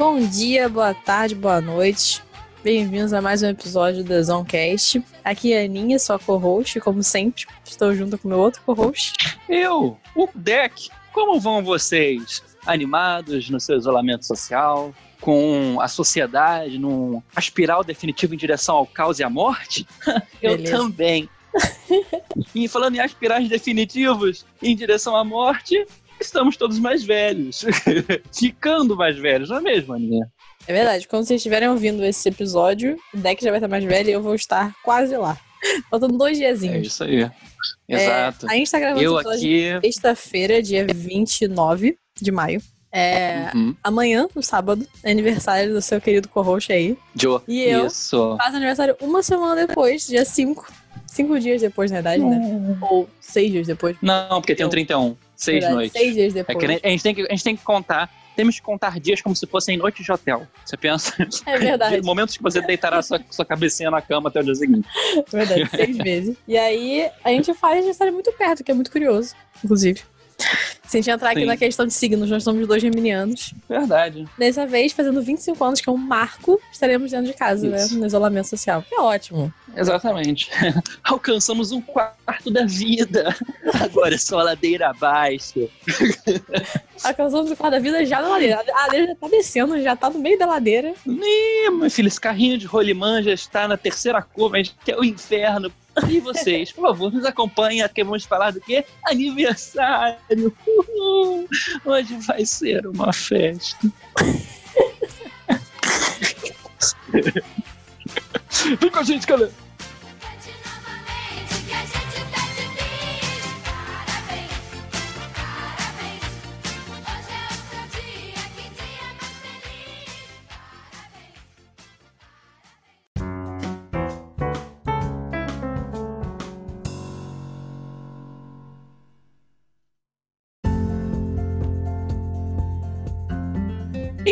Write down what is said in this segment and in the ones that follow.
Bom dia, boa tarde, boa noite. Bem-vindos a mais um episódio do Zoncast. Aqui é a Aninha, sua co-host, como sempre. Estou junto com meu outro co-host. Eu, o Deck. Como vão vocês? Animados no seu isolamento social? Com a sociedade num espiral definitivo em direção ao caos e à morte? Eu Beleza. também. e falando em aspirais definitivos em direção à morte, estamos todos mais velhos. Ficando mais velhos, não é mesmo, Aninha? É verdade, quando vocês estiverem ouvindo esse episódio, o deck já vai estar mais velho e eu vou estar quase lá. Faltando dois É diazinhos. isso aí. É, Exato. a gente tá gravando Eu aqui. sexta-feira, dia 29 de maio. É, Uhum. amanhã, no sábado, é aniversário do seu querido co-host aí. Joe. E eu? Isso. Faz aniversário uma semana depois, dia 5. Cinco dias depois, na verdade, né? Ou seis dias depois. Não, porque tem um 31. Seis Verdade, noites. Seis dias É depois. que a gente, tem que, a gente tem que contar. Temos que contar dias como se fossem noites de hotel. Você pensa? É verdade. Momentos que você deitará sua, sua cabecinha na cama até o dia seguinte. É Verdade, seis vezes. E aí, a gente faz aniversário muito perto, que é muito curioso, inclusive. Se a gente entrar aqui Sim. na questão de signos, nós somos dois geminianos. Verdade. Dessa vez, fazendo 25 anos, que é um marco, estaremos dentro de casa, Isso. né? No isolamento social. Que é ótimo. Exatamente. Alcançamos um quarto da vida. Agora é só ladeira abaixo. Alcançamos o quarto da vida já na ladeira. A ladeira já tá descendo, já tá no meio da ladeira. Ih, meu filho, esse carrinho de rolimã já está na terceira curva, a quer o inferno. E vocês, por favor, nos acompanhem, porque vamos falar do quê? Aniversário! Uhul. Hoje vai ser uma festa. Vem com a gente, galera!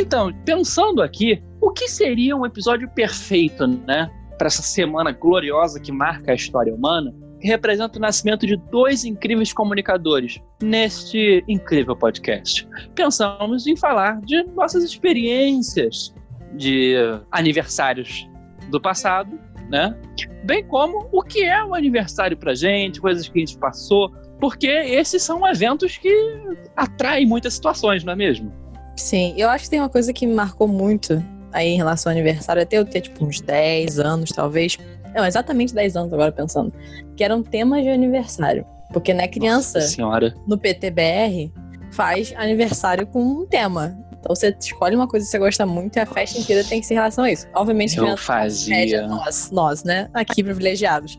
Então, pensando aqui, o que seria um episódio perfeito, né? Para essa semana gloriosa que marca a história humana, que representa o nascimento de dois incríveis comunicadores neste incrível podcast. Pensamos em falar de nossas experiências de aniversários do passado, né? Bem como o que é o aniversário pra gente, coisas que a gente passou, porque esses são eventos que atraem muitas situações, não é mesmo? Sim, eu acho que tem uma coisa que me marcou muito aí em relação ao aniversário, até eu ter tipo uns 10 anos, talvez. Não, exatamente 10 anos agora pensando. Que eram temas de aniversário. Porque, né, criança, no PTBR, faz aniversário com um tema. Então você escolhe uma coisa que você gosta muito e a festa inteira tem que ser em relação a isso. Obviamente, Eu criança fazia. média, nós, nós, né? Aqui privilegiados.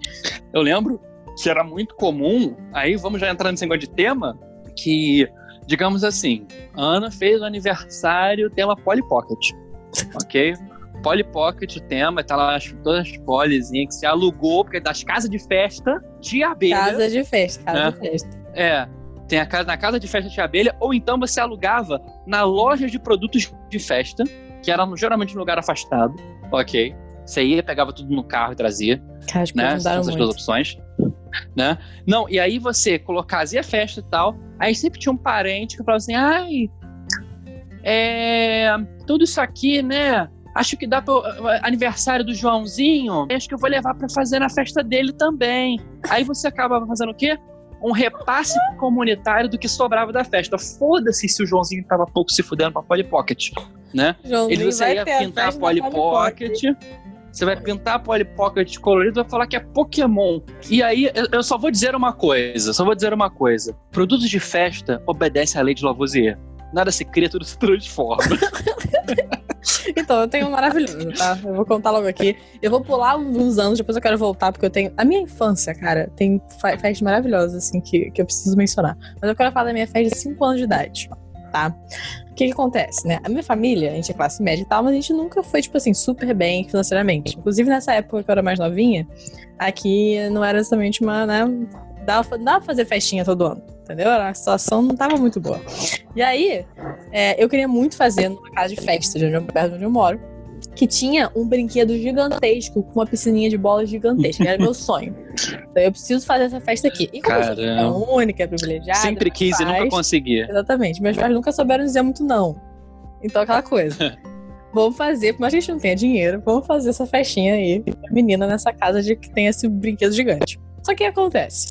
Eu lembro que era muito comum, aí vamos já entrar nesse negócio de tema, que, digamos assim, a Ana fez o aniversário tema Polly Pocket, ok? Polly Pocket, o tema, tá lá as- todas as polizinhas que se alugou, porque é das casas de festa de abelha. Casa de festa, casa É. de festa. É, tem a casa, na casa de festa de abelha, ou então você alugava na loja de produtos de festa, que era geralmente um lugar afastado, ok? Você ia, pegava tudo no carro e trazia Cara, né? Essas duas opções. Né? Não, e aí você colocava, fazia festa e tal, aí sempre tinha um parente que falava assim, ai, é, tudo isso aqui, né? Acho que dá para aniversário do Joãozinho, acho que eu vou levar pra fazer na festa dele também. Aí você acaba fazendo o quê? Um repasse comunitário do que sobrava da festa. Foda-se se o Joãozinho tava pouco se fudendo pra Polly Pocket, né? Joãozinho Ele vai ia a pintar a Polly Polly Pocket. Você vai pintar a Polly Pocket colorida e vai falar que é Pokémon. E aí, eu- só vou dizer uma coisa, só vou dizer uma coisa. Produtos de festa obedecem à lei de Lavoisier. Nada se cria, tudo se transforma. Então, eu tenho um maravilhoso, tá? Eu vou contar logo aqui. Eu vou pular uns anos, depois eu quero voltar, porque eu tenho. A minha infância, cara, tem fe- festas maravilhosas, assim, que, que eu preciso mencionar. Mas eu quero falar da minha festa de 5 anos de idade, tá? O que que acontece, né? A minha família, a gente é classe média e tal, mas a gente nunca foi, tipo assim, super bem financeiramente. Inclusive, nessa época que eu era mais novinha, aqui não era exatamente uma, né? Dava, dava fazer festinha todo ano, entendeu? A situação não tava muito boa. E aí, é, eu queria muito fazer numa casa de festa, de onde perto de onde eu moro, que tinha um brinquedo gigantesco com uma piscininha de bola gigantesca. Era meu sonho. Então eu preciso fazer essa festa aqui. E como eu sou Caramba. única, privilegiada. Sempre quis e nunca pais- consegui. Exatamente. Meus pais nunca souberam dizer muito não. Então aquela coisa. vamos fazer, por mais que a gente não tenha dinheiro, vamos fazer essa festinha aí, menina nessa casa de que tem esse brinquedo gigante. Só que o que acontece?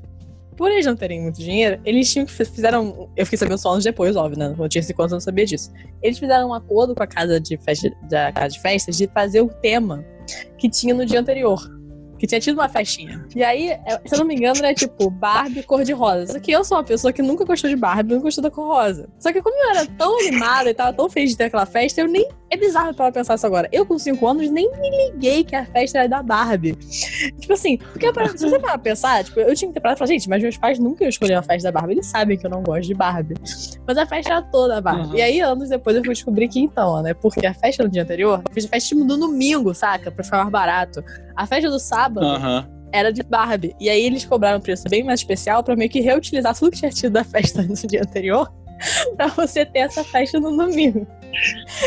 Por eles não terem muito dinheiro, eles tinham que fizeram. Eu fiquei sabendo só anos depois, óbvio, né? Eu tinha 5 anos, eu não sabia disso. Eles fizeram um acordo com a casa de festa, da casa de festas de fazer o tema que tinha no dia anterior. Que tinha tido uma festinha. E aí, é- se eu não me engano, era tipo Barbie cor-de-rosa. Só que eu sou uma pessoa que nunca gostou de Barbie, nunca gostou da cor rosa. Só que como eu era tão animada e tava tão feliz de ter aquela festa, eu nem. É bizarro pra pensar isso agora. Eu, com 5 anos, nem me liguei que a festa era da Barbie. Tipo assim, porque pra, se você parar pensar, tipo, eu tinha que ter parado e falar, gente, mas meus pais nunca iam escolher a festa da Barbie. Eles sabem que eu não gosto de Barbie. Mas a festa era toda a Barbie. Uhum. E aí, anos depois, eu fui descobrir que então, né? Porque a festa no dia anterior, eu fiz a festa no domingo, saca? Pra ficar mais barato. A festa do sábado era de Barbie. E aí eles cobraram um preço bem mais especial pra meio que reutilizar tudo que tinha tido da festa no dia anterior pra você ter essa festa no domingo.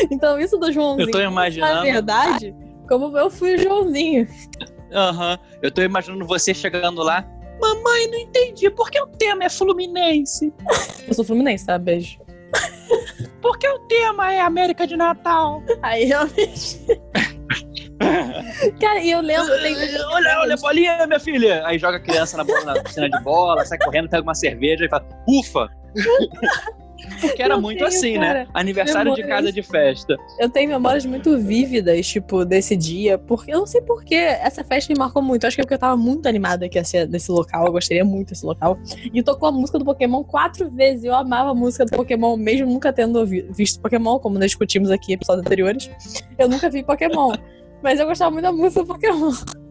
Então isso do Joãozinho, Eu tô na imaginando. verdade, como eu fui o Joãozinho. Aham. Eu tô imaginando você chegando lá. Mamãe, não entendi. Por que o tema é Fluminense? Eu sou fluminense, tá? Beijo. Por que o tema é América de Natal? Aí realmente... Cara, e eu lembro... eu olha, olha bolinha, minha filha. Aí joga a criança na, bola, na piscina de bola, sai correndo, pega uma cerveja e fala, ufa! Porque era Eu muito tenho, assim, cara, né? Aniversário de casa de festa. Eu tenho memórias muito vívidas, tipo, desse dia, porque eu não sei porquê. Essa festa me marcou muito. Acho que é porque eu tava muito animada ser desse local. Eu gostaria muito desse local. E tocou a música do Pokémon quatro vezes. Eu amava a música do Pokémon, mesmo nunca tendo visto Pokémon, como nós discutimos aqui em episódios anteriores. Eu nunca vi Pokémon. Mas eu gostava muito da música do Pokémon.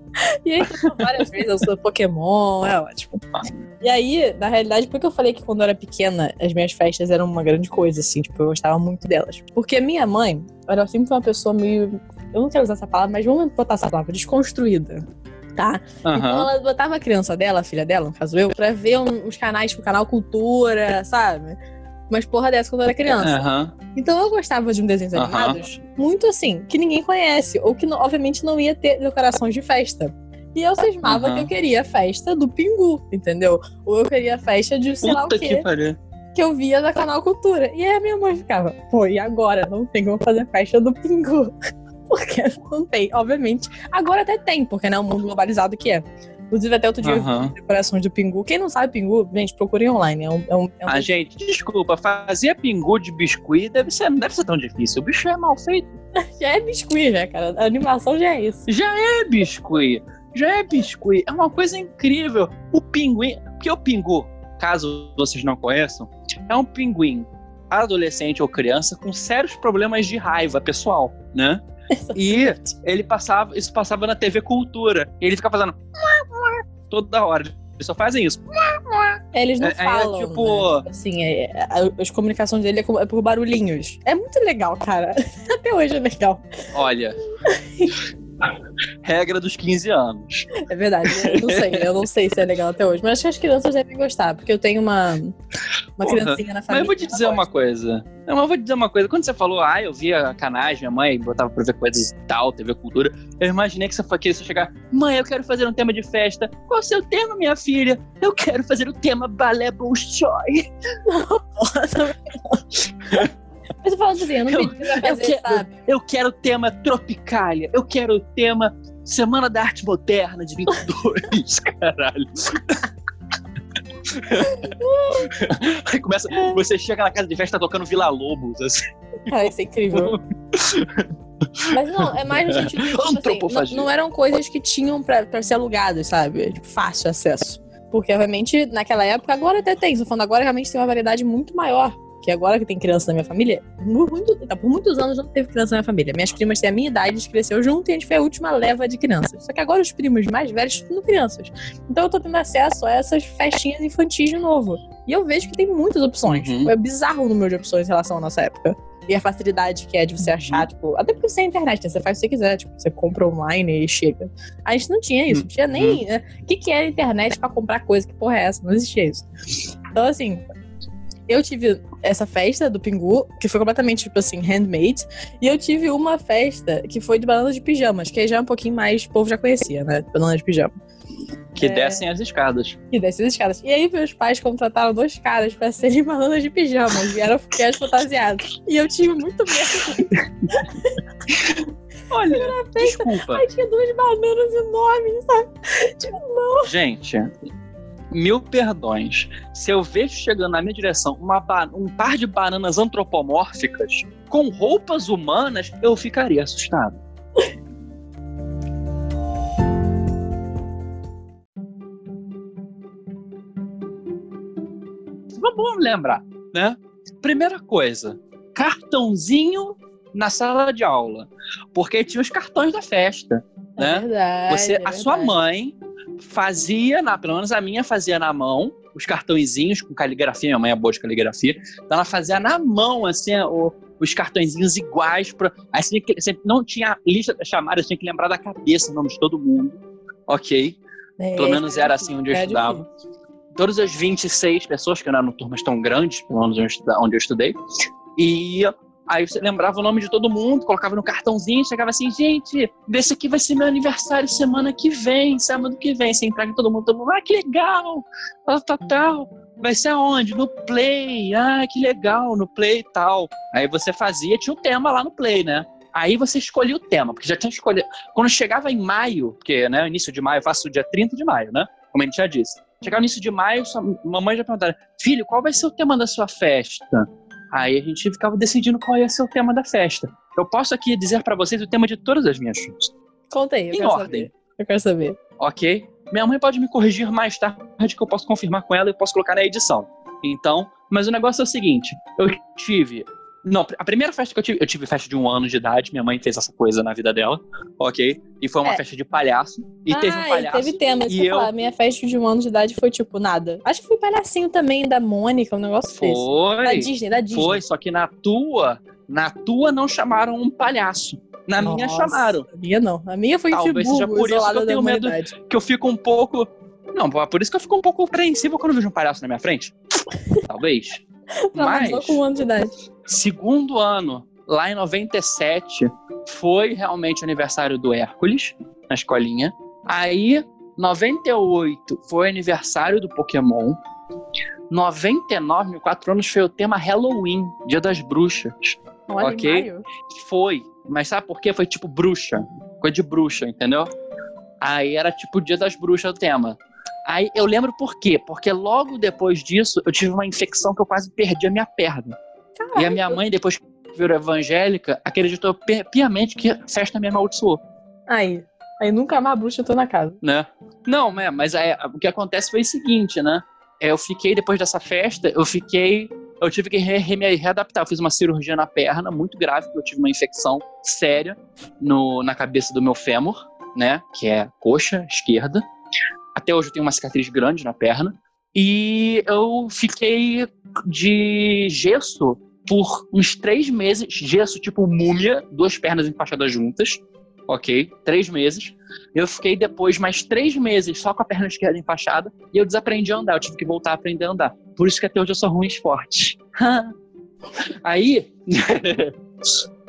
E aí várias vezes música do Pokémon, é ótimo. E aí, na realidade, por que eu falei que quando eu era pequena, as minhas festas eram uma grande coisa, assim, tipo, eu gostava muito delas. Porque a minha mãe era sempre uma pessoa meio. Eu não quero usar essa palavra, mas vamos botar essa palavra, desconstruída. Tá? Então Aham. ela botava a criança dela, a filha dela, no caso eu, pra ver uns canais, tipo, canal Cultura, sabe? Umas porra dessa quando eu era criança. Aham. Então eu gostava de um desenhos Aham. animados muito assim, que ninguém conhece, ou que obviamente não ia ter decorações de festa. E eu cismava Aham. que eu queria a festa do Pingu, entendeu? Ou eu queria a festa de sei lá o Puta quê que pariu. que eu via da Canal Cultura. E aí a minha mãe ficava, pô, e agora? Não tem como fazer festa do Pingu. Porque não tem, obviamente. Agora até tem, porque né, o mundo globalizado que é. Inclusive, até outro dia eu Aham. vi decorações do Pingu. Quem não sabe Pingu, gente, procurem online. É um, é um, é um Ah, gente, desculpa, fazer pingu de biscuit deve ser, não deve ser tão difícil. O bicho é mal feito. Já é biscuit, já, cara. A animação já é isso. Já é biscuit. Já é biscuit. É uma coisa incrível. O pinguim. Porque o pingu, caso vocês não conheçam, é um pinguim adolescente ou criança com sérios problemas de raiva pessoal, né? E ele passava, isso passava na TV Cultura. E ele fica fazendo toda hora. Eles só fazem isso. Eles não É- é falam. tipo- né? Assim, é- é- as comunicações dele é, é por barulhinhos. É muito legal, cara. Até hoje é legal. Olha. Regra dos 15 anos. É verdade, eu não sei. Eu não sei se é legal até hoje. Mas acho que as crianças devem gostar, porque eu tenho uma, uma Porra, criancinha na Mas família. eu vou te dizer uma coisa. Não, mas eu vou te dizer uma coisa. Quando você falou, ah, eu via canais, minha mãe botava pra ver coisas e tal, TV Cultura, eu imaginei que você que você chegar, mãe, eu quero fazer um tema de festa. Qual é o seu tema, minha filha? Eu quero fazer o tema Balé Bolshoi. gosta. Mas eu falo assim, eu não Eu- pedi pra eu fazer, quero- sabe? Eu quero o tema Tropicália. Eu quero o tema Semana da Arte Moderna de 22, caralho. Aí começa, você chega na casa de festa tá tocando Vila Lobos, assim. Cara, isso é incrível. Mas não, é mais no sentido de, tipo, assim, não, não eram coisas que tinham pra, pra ser alugadas, sabe? Tipo, fácil acesso. Porque, obviamente, naquela época, agora até tem. Tô falando agora, realmente tem uma variedade muito maior. Que agora que tem criança na minha família, por, muito, por muitos anos não teve criança na minha família. Minhas primas têm a minha idade, a gente cresceu junto e a gente foi a última leva de crianças. Só que agora os primos mais velhos são crianças. Então eu tô tendo acesso a essas festinhas infantis de novo. E eu vejo que tem muitas opções. Uhum. É bizarro o número de opções em relação à nossa época. E a facilidade que é de você achar, tipo, até porque você é internet, né? Você faz o que você quiser, tipo, você compra online e chega. A gente não tinha isso, não tinha nem. né? O que, que era internet pra comprar coisa? Que porra é essa? Não existia isso. Então, assim, eu tive essa festa do Pingu, que foi completamente, tipo assim, handmade. E eu tive uma festa que foi de banana de pijamas, que aí já é um pouquinho mais, o povo já conhecia, né? Banana de pijama. Que É. descem as escadas. E desce as escadas. E aí meus pais contrataram dois caras pra serem bananas de pijamas. Vieram ficar fantasiados. E eu tive muito medo. Olha, desculpa. Aí tinha duas bananas enormes, sabe? Tipo, Gente, mil perdões. Se eu vejo chegando na minha direção uma um par de bananas antropomórficas com roupas humanas, eu ficaria assustado. Vamos lembrar, né? Primeira coisa, cartãozinho na sala de aula. Porque tinha os cartões da festa é né? verdade. Você, é a sua verdade. mãe fazia, na, pelo menos a minha fazia na mão, os cartõezinhos com caligrafia, minha mãe é boa de caligrafia, então ela fazia na mão, assim, o- os cartõezinhos iguais, pra, que- você não tinha lista das chamadas, tinha que lembrar da cabeça o nome de todo mundo, ok? É, Pelo menos isso era assim onde eu é estudava. difícil. Todas as 26 pessoas, que não eram turmas tão grandes, pelo menos onde eu estuda- onde eu estudei, e aí você lembrava o nome de todo mundo, colocava no cartãozinho, chegava assim, gente, esse aqui vai ser meu aniversário semana que vem, sábado que vem, você entrega todo mundo, todo mundo, ah, que legal, tal, tal, tal. Vai ser aonde? No Play, ah, que legal, no Play e tal. Aí você fazia, tinha o tema lá no Play, né? Aí você escolhia o tema, porque já tinha escolhido. Quando chegava em maio, porque, né, início de maio, eu faço o dia 30 de maio, né? Como a gente já disse. Chegava no início de maio, sua mamãe já perguntava, filho, qual vai ser o tema da sua festa? Aí a gente ficava decidindo qual ia ser o tema da festa. Eu posso aqui dizer pra vocês o tema de todas as minhas festas, Conta aí, eu em quero ordem, saber. Eu quero saber. ok? Minha mãe pode me corrigir mais tarde que eu posso confirmar com ela e posso colocar na edição. Então, mas o negócio é o seguinte, eu tive não, a primeira festa que eu tive, eu tive festa de um ano de idade, minha mãe fez essa coisa na vida dela, ok? E foi uma É. festa de palhaço. E teve um ah, palhaço. teve tema. Isso e eu falar. Minha festa de um ano de idade foi tipo nada. Acho que foi palhacinho também da Mônica, um negócio desse. Da Foi. Disney, da Disney. Foi, só que na tua, na tua não chamaram um palhaço. Na minha Nossa, chamaram. A minha não. A minha foi Talvez seja por isso que eu tenho medo. Que eu fico um pouco. Não, por isso que eu fico um pouco apreensivo quando eu vejo um palhaço na minha frente. Talvez. Traumatizou Mas, com um ano de idade. Segundo ano, lá em 97, foi realmente o aniversário do Hércules, na escolinha. Aí, 98 foi o aniversário do Pokémon. 99, mil quatro anos, foi o tema Halloween, Dia das Bruxas. Olha, Ok. Foi. Mas sabe por quê? Foi tipo bruxa. Coisa de bruxa, entendeu? Aí era tipo o Dia das Bruxas o tema. Aí eu lembro por quê? Porque logo depois disso eu tive uma infecção que eu quase perdi a minha perna. E a minha mãe, depois que virou evangélica, acreditou pi- piamente que a festa me amaldiçoou, Aí. Aí nunca mais a bruxa entrou na casa. né? Não, né, mas aí, o que acontece foi o seguinte, né? Eu fiquei, depois dessa festa, eu fiquei. Eu tive que re- re- me readaptar. Eu fiz uma cirurgia na perna muito grave, porque eu tive uma infecção séria no, na cabeça do meu fêmur, né? Que é coxa esquerda. Até hoje eu tenho uma cicatriz grande na perna. E eu fiquei de gesso por uns três meses. Gesso tipo múmia, duas pernas enfaixadas juntas. Ok? Três meses. Eu fiquei depois mais três meses só com a perna esquerda enfaixada e eu desaprendi a andar. Eu tive que voltar a aprender a andar. Por isso que até hoje eu sou ruim em esporte. Aí,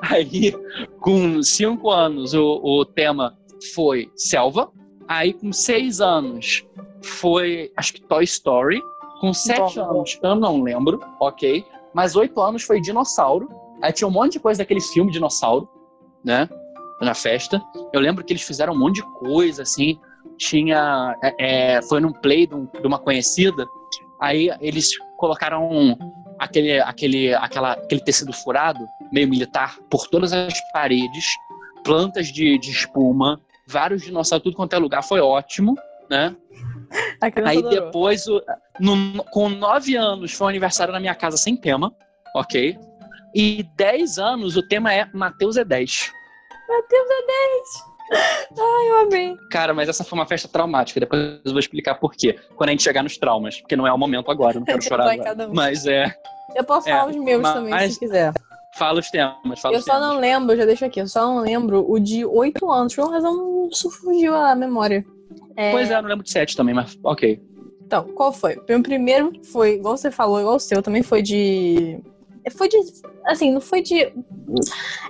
aí com cinco anos o, o tema foi selva. Aí com seis anos foi acho que Toy Story. Com sete Bom. anos eu não lembro, ok. Mas oito anos foi dinossauro. Aí tinha um monte de coisa daquele filme dinossauro, né? Na festa. Eu lembro que eles fizeram um monte de coisa, assim. Tinha. é, é, foi num play de, um- uma conhecida. Aí eles colocaram aquele, aquele, aquela, aquele tecido furado, meio militar, por todas as paredes, plantas de, de espuma, vários dinossauros, tudo quanto é lugar. Foi ótimo, né? Aí adorou. depois, o- no- com nove anos, foi um aniversário na minha casa sem tema, ok? E dez anos, o tema é Mateus é 10. Mateus é 10! Ai, eu amei. Cara, mas essa foi uma festa traumática. Depois eu vou explicar por quê. Quando a gente chegar nos traumas. Porque não é o momento agora, não quero chorar agora. um. Mas é. Eu posso É, falar os meus mas- também, se quiser. Fala os temas. Fala Eu os só temas. não lembro, já deixo aqui, eu só não lembro o de 8 anos. Por uma razão, fugiu a memória. É, Pois é, eu não lembro de sete também, mas ok. Então, qual foi? O meu primeiro foi, igual você falou, igual o seu, também foi de Foi de. Assim, não foi de.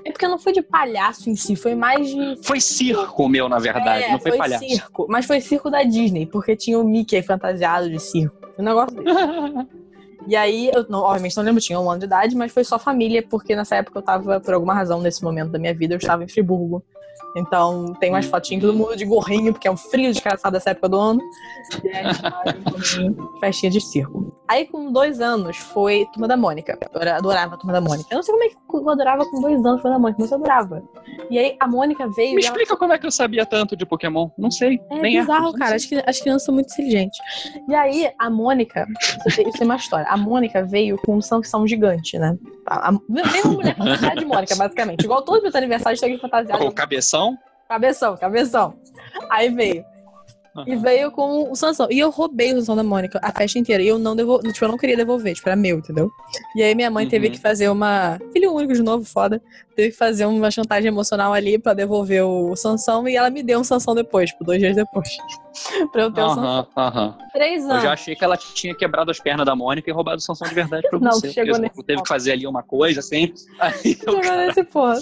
É porque não foi de palhaço em si, foi mais de. Foi circo meu, na verdade, É, não foi, palhaço. circo. Mas foi circo da Disney, porque tinha o Mickey fantasiado de circo. Um negócio desse. E aí, eu não, obviamente não lembro, tinha um ano de idade, mas foi só família, porque nessa época eu tava, por alguma razão, nesse momento da minha vida, eu estava em Friburgo. Então tem umas fotinhas, todo mundo de gorrinho, porque é um frio desgraçado dessa época do ano. E aí a gente festinha de circo. Aí com dois anos foi Turma da Mônica. Eu adorava a Turma da Mônica. Eu não sei como é que eu adorava com dois anos Turma da Mônica, mas eu adorava. E aí a Mônica veio Me e ela explica como é que eu sabia tanto de Pokémon. Não sei. é nem bizarro, não cara. As, as crianças são muito inteligentes. E aí, a Mônica, isso tem, isso tem uma história. A Mônica veio com um Sansão gigante, né? A, a, uma mulher fantasiada de Mônica, basicamente. Igual todos os meus aniversários, tem alguém fantasiado. O cabeção? Cabeção, cabeção. Aí veio. E veio com o Sansão. E eu roubei o Sansão da Mônica a festa inteira. E eu não devolvi. Tipo, eu não queria devolver, tipo, era meu, entendeu? E aí minha mãe teve Uhum. que fazer uma. Filho único de novo, foda. Teve que fazer uma chantagem emocional ali pra devolver o Sansão. E ela me deu um Sansão depois, tipo, dois dias depois. pra eu ter o Sansão. Aham. Três Eu anos. já achei que ela tinha quebrado as pernas da Mônica e roubado o Sansão de verdade pra Não, você. chegou nesse você teve ponto. que fazer ali uma coisa assim. Aí eu, Chegou nesse ponto.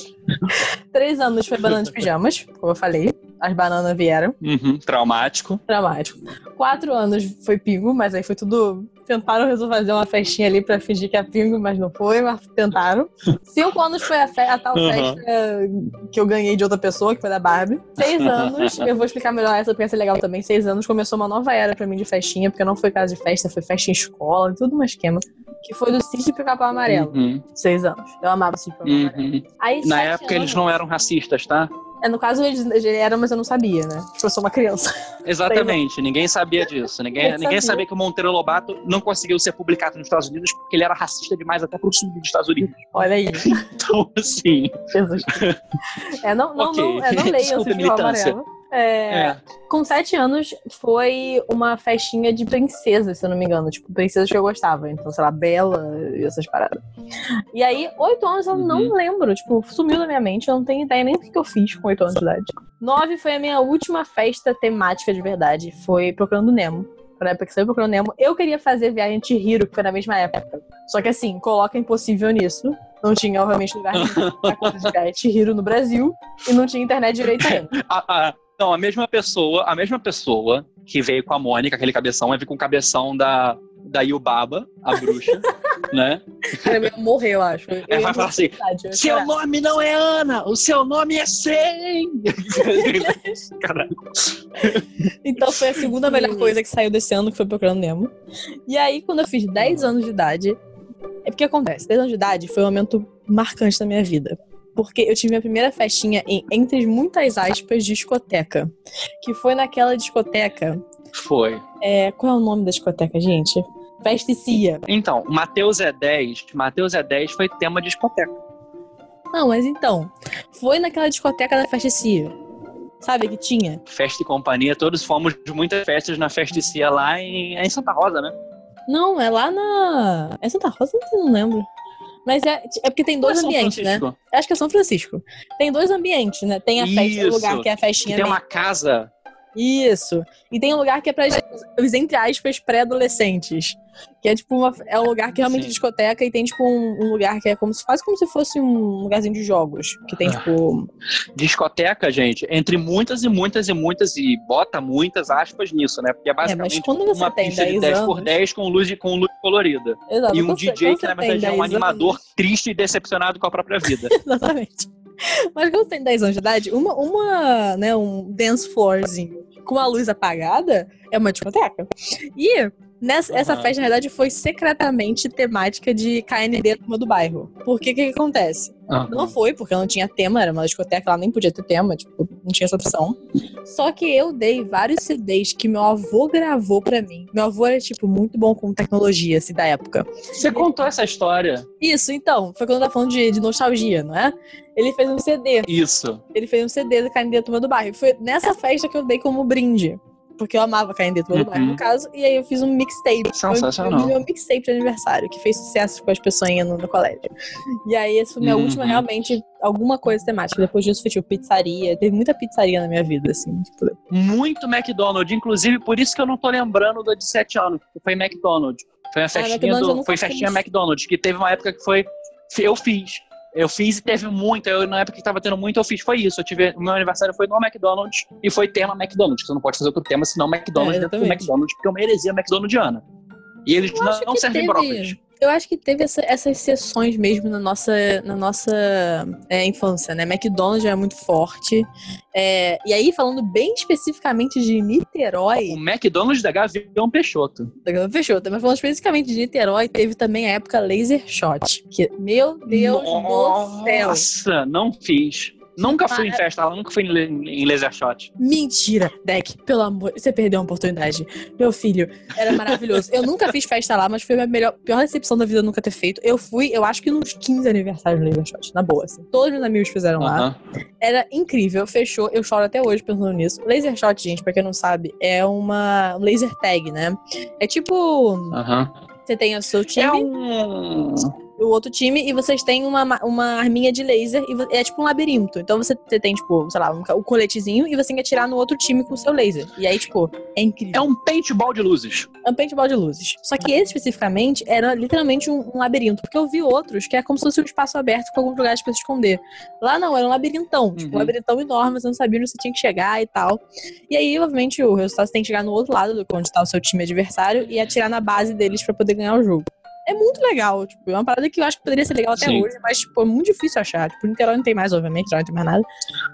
Três anos foi banana de pijamas, como eu falei. As bananas vieram. Uhum, traumático. Dramático. Quatro anos foi pingo, mas aí foi tudo. Tentaram resolver fazer uma festinha ali pra fingir que é pingo, mas não foi, mas tentaram. Cinco anos foi a, fe- a tal Uhum. festa que eu ganhei de outra pessoa, que foi da Barbie. Seis anos, eu vou explicar melhor essa porque essa é legal também. Seis anos começou uma nova era pra mim de festinha, porque não foi casa de festa, foi festa em escola, tudo um esquema. Que foi do Sítio Pica-Pau Amarelo. Uhum, Seis anos. Eu amava o Sítio Pica-Pau Amarelo. uhum. Aí, Na época eles anos- não eram racistas, tá? É, no caso, eles, eram, mas eu não sabia, né? Tipo, eu sou uma criança. Exatamente, ninguém sabia disso. Ninguém, Ninguém sabia. sabia que o Monteiro Lobato não conseguiu ser publicado nos Estados Unidos porque ele era racista demais até pro sul dos Estados Unidos. Olha aí. Então, assim. Jesus. É, não, não, Ok. não, é, não leiam Desculpa, militância. amarelo. É, É. Com sete anos, foi uma festinha de princesas, se eu não me engano. Tipo, princesas que eu gostava. Então, sei lá, Bela e essas paradas. E aí, oito anos eu não Uhum. lembro. Tipo, sumiu da minha mente. Eu não tenho ideia nem do que que eu fiz com oito anos de idade. Nove foi a minha última festa temática de verdade. Foi Procurando Nemo. Na época que saiu Procurando Nemo, eu queria fazer Viagem de Hiro, que foi na mesma época. Só que assim, coloca impossível nisso. Não tinha, obviamente, lugar nenhum pra coisa de Viagem de Hiro no Brasil. E não tinha internet direito ainda. A- a- não, a mesma pessoa, a mesma pessoa que veio com a Mônica, aquele cabeção, vir com o cabeção da, da Yubaba, a bruxa, né? Cara, eu ia morrer, eu acho. Eu Ela vai falar assim, eu Seu nome não é Ana, o seu nome é 100! Caralho. Então foi a segunda melhor coisa que saiu desse ano, que foi Procurando Nemo. E aí, quando eu fiz 10 anos de idade. É porque acontece, 10 anos de idade foi um momento marcante na minha vida. Porque eu tive minha primeira festinha em, entre muitas aspas, discoteca. Que foi naquela discoteca. Foi. É, qual é o nome da discoteca, gente? Festicia. Então, Mateus é 10. Mateus é 10 foi tema de discoteca. Não, mas então. Foi naquela discoteca da Festicia. Sabe que tinha? Festa e companhia, todos fomos de muitas festas na Festicia lá em, é em Santa Rosa, né? Não, é lá na. É Santa Rosa? Não lembro. Mas é, é porque tem dois Ou é ambientes, né? Acho que é São Francisco. Tem dois ambientes, né? Tem a festa, o lugar que é a Que festinha. tem mesmo. uma casa. Isso. E tem um lugar que é pra os, entre aspas, pré-adolescentes. Que é tipo uma, é um lugar que é realmente Sim. discoteca e tem tipo um, um lugar que é como se quase como se fosse um lugarzinho de jogos. Que tem, Ah. tipo. Discoteca, gente, entre muitas e muitas e muitas, e bota muitas aspas nisso, né? Porque é É, mas basicamente você uma tem pista 10, de 10 anos. por 10 com luz, com luz colorida. Exato, E um você- DJ que, na verdade, é um 10 animador anos- triste e decepcionado com a própria vida. Exatamente. Mas quando você tem 10 anos de idade, uma, uma, né, um dance floorzinho com a luz apagada é uma discoteca. E nessa, essa Aham. festa, na verdade, foi secretamente temática de KND turma do bairro. Porque o que, que acontece? Não foi, porque não tinha tema, era uma discoteca, ela nem podia ter tema, tipo, não tinha essa opção. Só que eu dei vários CDs que meu avô gravou pra mim. Meu avô era, tipo, muito bom com tecnologia, assim, da época. Você contou essa história? Isso, então, foi quando eu tava falando de, de nostalgia, não é? Ele fez um CD Isso. ele fez um CD da Canindê Turma do Bairro. Foi nessa festa que eu dei como brinde. Porque eu amava Turma do Uhum. Bairro, no caso. E aí eu fiz um mixtape. Sensacional. Eu, eu fiz meu mixtape de aniversário, que fez sucesso com as pessoas indo no colégio. E aí, essa foi minha Uhum. última, realmente, alguma coisa temática. Depois disso, foi tipo pizzaria. Teve muita pizzaria na minha vida, assim. Tipo, Muito McDonald's, inclusive por isso que eu não tô lembrando do de 7 anos, que foi McDonald's. Foi uma festinha, McDonald's eu do, foi festinha McDonald's, que teve uma época que foi Eu fiz. Eu fiz e teve muito. Eu, na época que tava tendo muito, eu fiz. Foi isso. Eu tive, meu aniversário foi no McDonald's e foi tema McDonald's. Você não pode fazer outro tema senão McDonald's É, dentro do exatamente. McDonald's, porque é uma heresia McDonaldiana. E eles Eu não, não servem teve- brócolis. Eu acho que teve essa- essas sessões mesmo na nossa, na nossa é, infância, né? McDonald's já é muito forte. É, e aí, falando bem especificamente de Niterói, O McDonald's da Gavião Peixoto. fechou, mas falando especificamente de Niterói, teve também a época Laser Shot. Que, meu Deus do céu! Nossa, não fiz. Nunca fui em festa lá, nunca fui em, laser shot. Mentira, Deck, pelo amor, você perdeu uma oportunidade. Meu filho, era maravilhoso. Eu nunca fiz festa lá, mas foi a melhor, pior recepção da vida nunca ter feito. Eu fui, eu acho que nos 15 aniversários do Laser Shot, na boa, assim. Todos meus amigos fizeram lá. Aham. Era incrível, fechou. Eu choro até hoje pensando nisso. Laser Shot, gente, pra quem não sabe, é uma um laser tag, né? É tipo, Aham. você tem o seu time, É um. O outro time, e vocês têm uma, ma- uma arminha de laser, e é tipo um labirinto. Então você, tem, tipo, sei lá, um, coletezinho, e você tem que atirar no outro time com o seu laser. E aí, tipo, é incrível. É um paintball de luzes. É um paintball de luzes. Só que esse especificamente era literalmente um, um labirinto. Porque eu vi outros que é como se fosse um espaço aberto com alguns lugares pra se esconder. Lá não, era um labirintão. Tipo, um Uhum. labirintão enorme, você não sabia onde você tinha que chegar e tal. E aí, obviamente, o resultado você tem que chegar no outro lado, do onde tá o seu time adversário, e atirar na base deles pra poder ganhar o jogo. É muito legal, tipo, é uma parada que eu acho que poderia ser legal até Sim. hoje, mas, tipo, é muito difícil achar. Tipo, Niterói não tem mais, obviamente, não tem mais nada.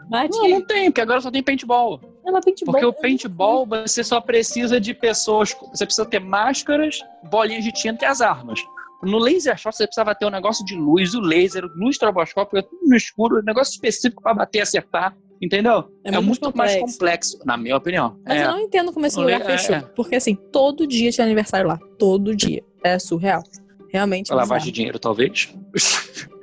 Mas Não, não tem, porque agora só tem paintball. É uma paintball. Porque o não paintball você só precisa de pessoas. Você precisa ter máscaras, bolinhas de tinta e as armas. No laser shot você precisava ter um negócio de luz, o laser, luz estroboscópica, tudo no escuro, um negócio específico pra bater e acertar. Entendeu? É É, muito muito, mais complexo. complexo, na minha opinião. Mas é. eu não entendo como esse lugar é, fechou. é. Porque assim, todo dia tinha aniversário lá. Todo dia. É surreal. Realmente. é Lavagem de bizarro. dinheiro, talvez.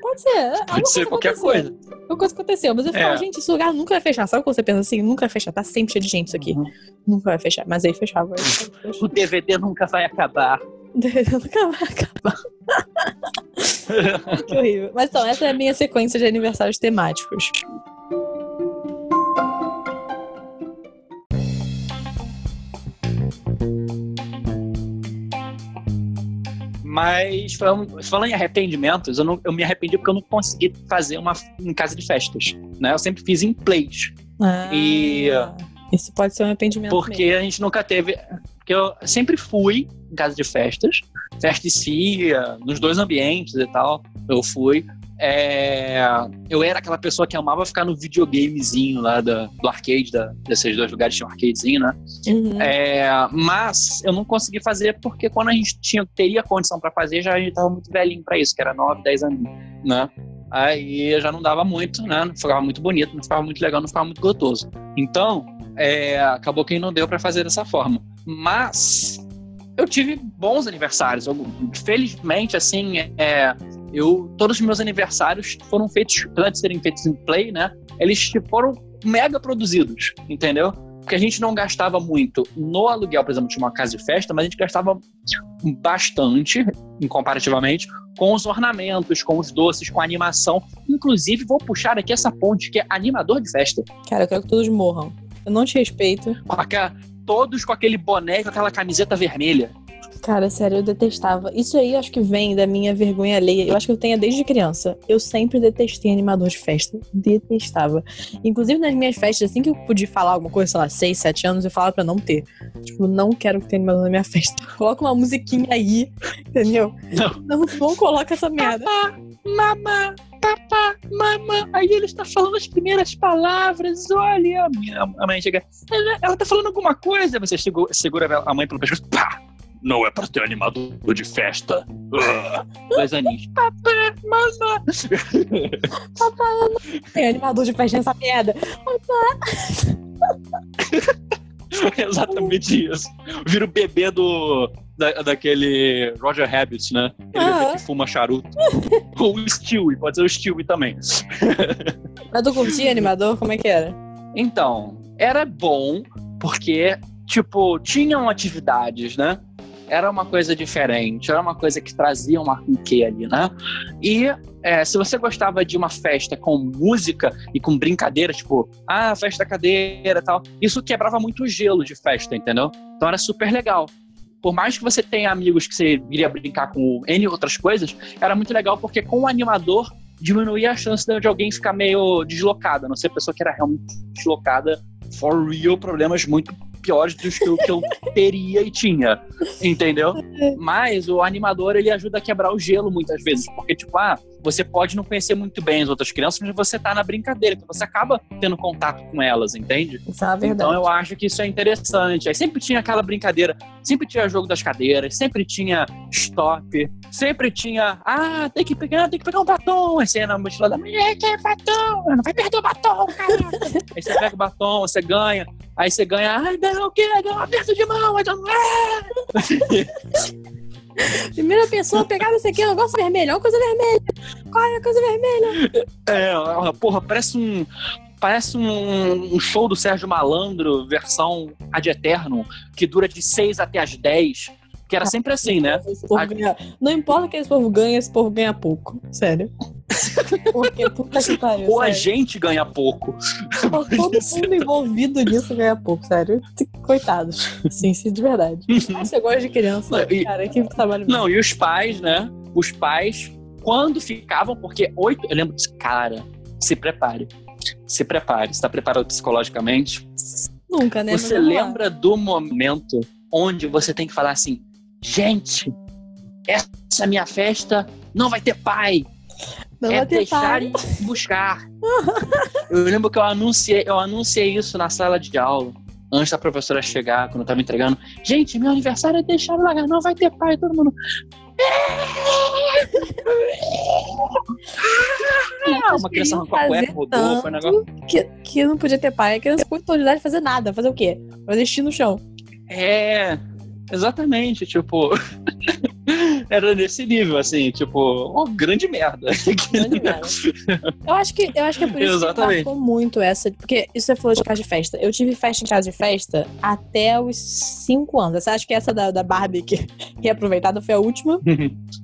Pode ser. é, Pode ser qualquer aconteceu. coisa. Alguma coisa aconteceu. Mas eu falo, É. gente, esse lugar nunca vai fechar. Sabe quando você pensa assim? Nunca vai fechar. Tá sempre cheio de gente isso aqui. Uhum. Nunca vai fechar. Mas aí fechava. aí. O DVD nunca vai acabar. nunca vai acabar. que horrível. Mas então, essa é a minha sequência de aniversários temáticos. Mas falando, falando em arrependimentos, eu, não- eu me arrependi porque eu não consegui fazer uma em casa de festas. Né? Eu sempre fiz em plays. Ah, E- Isso pode ser um arrependimento. Porque a gente nunca teve. Porque eu sempre fui em casa de festas, festa e cia, nos dois ambientes e tal. Eu fui. É, eu era aquela pessoa que amava ficar no videogamezinho lá da- do arcade, da, desses dois lugares tinha um arcadezinho, né? Uhum. É, mas eu não consegui fazer porque quando a gente tinha, teria condição pra fazer, já a gente tava muito velhinho pra isso, que era 9, 10 anos, né? Aí já não dava muito, né? Não ficava muito bonito, não ficava muito legal, não ficava muito gostoso. Então, é, acabou que não deu pra fazer dessa forma. Mas eu tive bons aniversários. Eu, felizmente, assim, é, eu todos os meus aniversários foram feitos, apesar de serem feitos em play, né? Eles foram mega produzidos, entendeu? Porque a gente não gastava muito no aluguel, por exemplo, de uma casa de festa, mas a gente gastava bastante, comparativamente, com os ornamentos, com os doces, com a animação. Inclusive, vou puxar aqui essa ponte que é animador de festa. Cara, eu quero que todos morram. Eu não te respeito. Com aquela- todos com aquele boné, com aquela camiseta vermelha. Cara, sério, eu detestava. Isso aí acho que vem da minha vergonha alheia. Eu acho que eu tenho desde criança. Eu sempre detestei animador de festa. Detestava. Inclusive nas minhas festas, assim que eu podia falar alguma coisa, sei lá, 6, 7 anos, eu falava pra não ter. Tipo, não quero que tenha animador na minha festa. Coloca uma musiquinha aí, entendeu? Não. Não, não coloca essa merda. Mamá, papá, mamã. Aí ele está falando as primeiras palavras. Olha, a minha a mãe chega. Ela, ela tá falando alguma coisa. Você chegou- segura a mãe pelo pescoço. Pá! Não é pra ter animador de festa. Ah, Dois aninhos. Papá, mamã. Tem animador de festa nessa merda. Exatamente isso. Vira o bebê do. Da, daquele Roger Rabbit, né? Ah. bebê que fuma charuto. Ou o Stewie, pode ser o Stewie também. Mas tu curtia animador? Como é que era? Então, era bom porque, tipo, tinham atividades, né? Era uma coisa diferente, era uma coisa que trazia uma um quê ali, né? E é, se você gostava de uma festa com música e com brincadeira, tipo, ah, festa cadeira tal, isso quebrava muito o gelo de festa, entendeu? Então era super legal. por mais que você tenha amigos que você iria brincar com N outras coisas, era muito legal porque com o animador diminuía a chance de alguém ficar meio deslocado, a não ser pessoa que era realmente deslocada, for real, problemas muito piores dos que eu, que eu teria e tinha, entendeu? Mas o animador, ele ajuda a quebrar o gelo muitas vezes, porque, tipo, ah, você pode não conhecer muito bem as outras crianças, mas você tá na brincadeira, então você acaba tendo contato com elas, entende? Isso é uma verdade. Então eu acho que isso é interessante. Aí sempre tinha aquela brincadeira, sempre tinha jogo das cadeiras, sempre tinha stop, sempre tinha, ah, tem que pegar, tem que pegar um batom. Aí você ia na mochila da mulher, quer batom? Não vai perder o batom, cara. aí você pega o batom, você ganha. Aí você ganha, ai, não, o quê? Ganha um aperto de mão. Aí "Ah!" Primeira pessoa a pegar não sei o que, um negócio vermelho, é uma coisa vermelha. Qual é a coisa vermelha? É, porra, parece um. Parece um, um show do Sérgio Malandro, versão Ad Eterno, que dura de 6 até as 10. Que era sempre assim, né? A- ganha- Não importa que esse povo ganha, esse povo ganha pouco. Sério. Porque puta que pariu. Ou a sério. gente ganha pouco. Todo mundo envolvido nisso ganha pouco, sério. Coitados. Sim, sim, de verdade. Mas você gosta de criança, E- cara, que trabalho Não, e os pais, né? Os pais, quando ficavam, porque oito. Eu lembro disso, cara, se prepare. Se prepare. Você tá preparado psicologicamente? Nunca, né? Você lembra do momento onde você tem que falar assim: gente, essa minha festa não vai ter pai. Não é vai ter deixar pai. e buscar. eu lembro que eu anunciei, eu anunciei isso na sala de aula. Antes da professora chegar, quando eu tava entregando. Gente, meu aniversário é deixar o lagar, não vai ter pai, todo mundo. Ah, uma criança arrancou a cueca, rodou, foi um negócio. Que, que não podia ter pai. A criança com oportunidade de fazer nada. Fazer o quê? Fazer xixi no chão. É, exatamente, tipo. Era nesse nível, assim, tipo, ó, grande merda. Grande merda. Eu acho que, eu acho que é por isso Exatamente. que marcou muito essa. Porque isso você falou de casa de festa. Eu tive festa em casa de festa até os 5 anos. Você acha que essa da, da Barbie que reaproveitada foi a última?